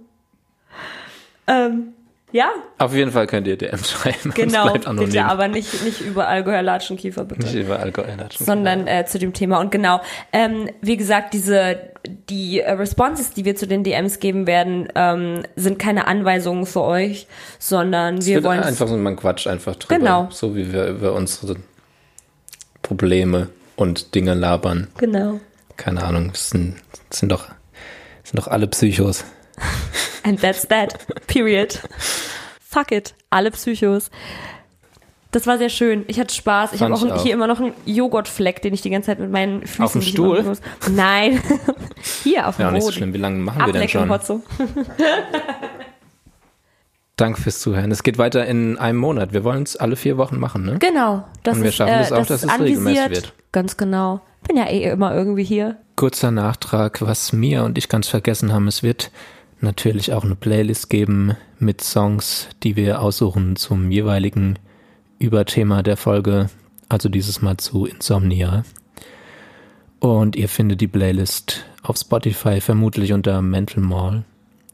Ähm, ja, Auf jeden Fall könnt ihr DM schreiben. Es genau. Bitte, aber nicht, nicht über Allgäuer Latschenkiefer, bitte. Nicht über Alkohol. sondern äh, zu dem Thema. Und genau, ähm, wie gesagt, diese die äh, Responses, die wir zu den DMs geben werden, ähm, sind keine Anweisungen für euch, sondern wir Wir wollen einfach so, man quatscht einfach drüber. Genau. So wie wir über unsere Probleme und Dinge labern. genau. Keine Ahnung, es sind, es sind doch, es sind doch alle Psychos. And that's that. Period. Fuck it. Alle Psychos. Das war sehr schön. Ich hatte Spaß. Ich habe auch, auch. hier immer noch einen Joghurtfleck, den ich die ganze Zeit mit meinen Füßen Auf dem Stuhl? muss. Nein. hier auf dem Ja, nicht so Boden. schlimm. Wie lange machen wir denn Ablecken, schon? Danke fürs Zuhören. Es geht weiter in einem Monat. Wir wollen es alle vier Wochen machen, ne? Genau. Das Und wir schaffen äh, das auch, das dass es regelmäßig wird. Ganz genau. Bin ja eh immer irgendwie hier. Kurzer Nachtrag, was Mia und ich ganz vergessen haben. Es wird natürlich auch eine Playlist geben mit Songs, die wir aussuchen zum jeweiligen Überthema der Folge. Also dieses Mal zu Insomnia. Und ihr findet die Playlist auf Spotify vermutlich unter Mental Mall.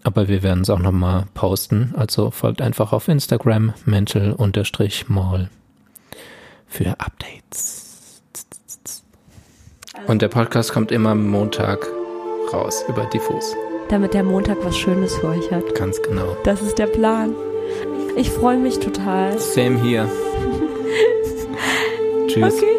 Aber wir werden es auch nochmal posten. Also folgt einfach auf Instagram mental-mall für Updates. Und der Podcast kommt immer Montag raus über Diffus. Damit der Montag was Schönes für euch hat. Ganz genau. Das ist der Plan. Ich freue mich total. Same hier. Tschüss. Okay.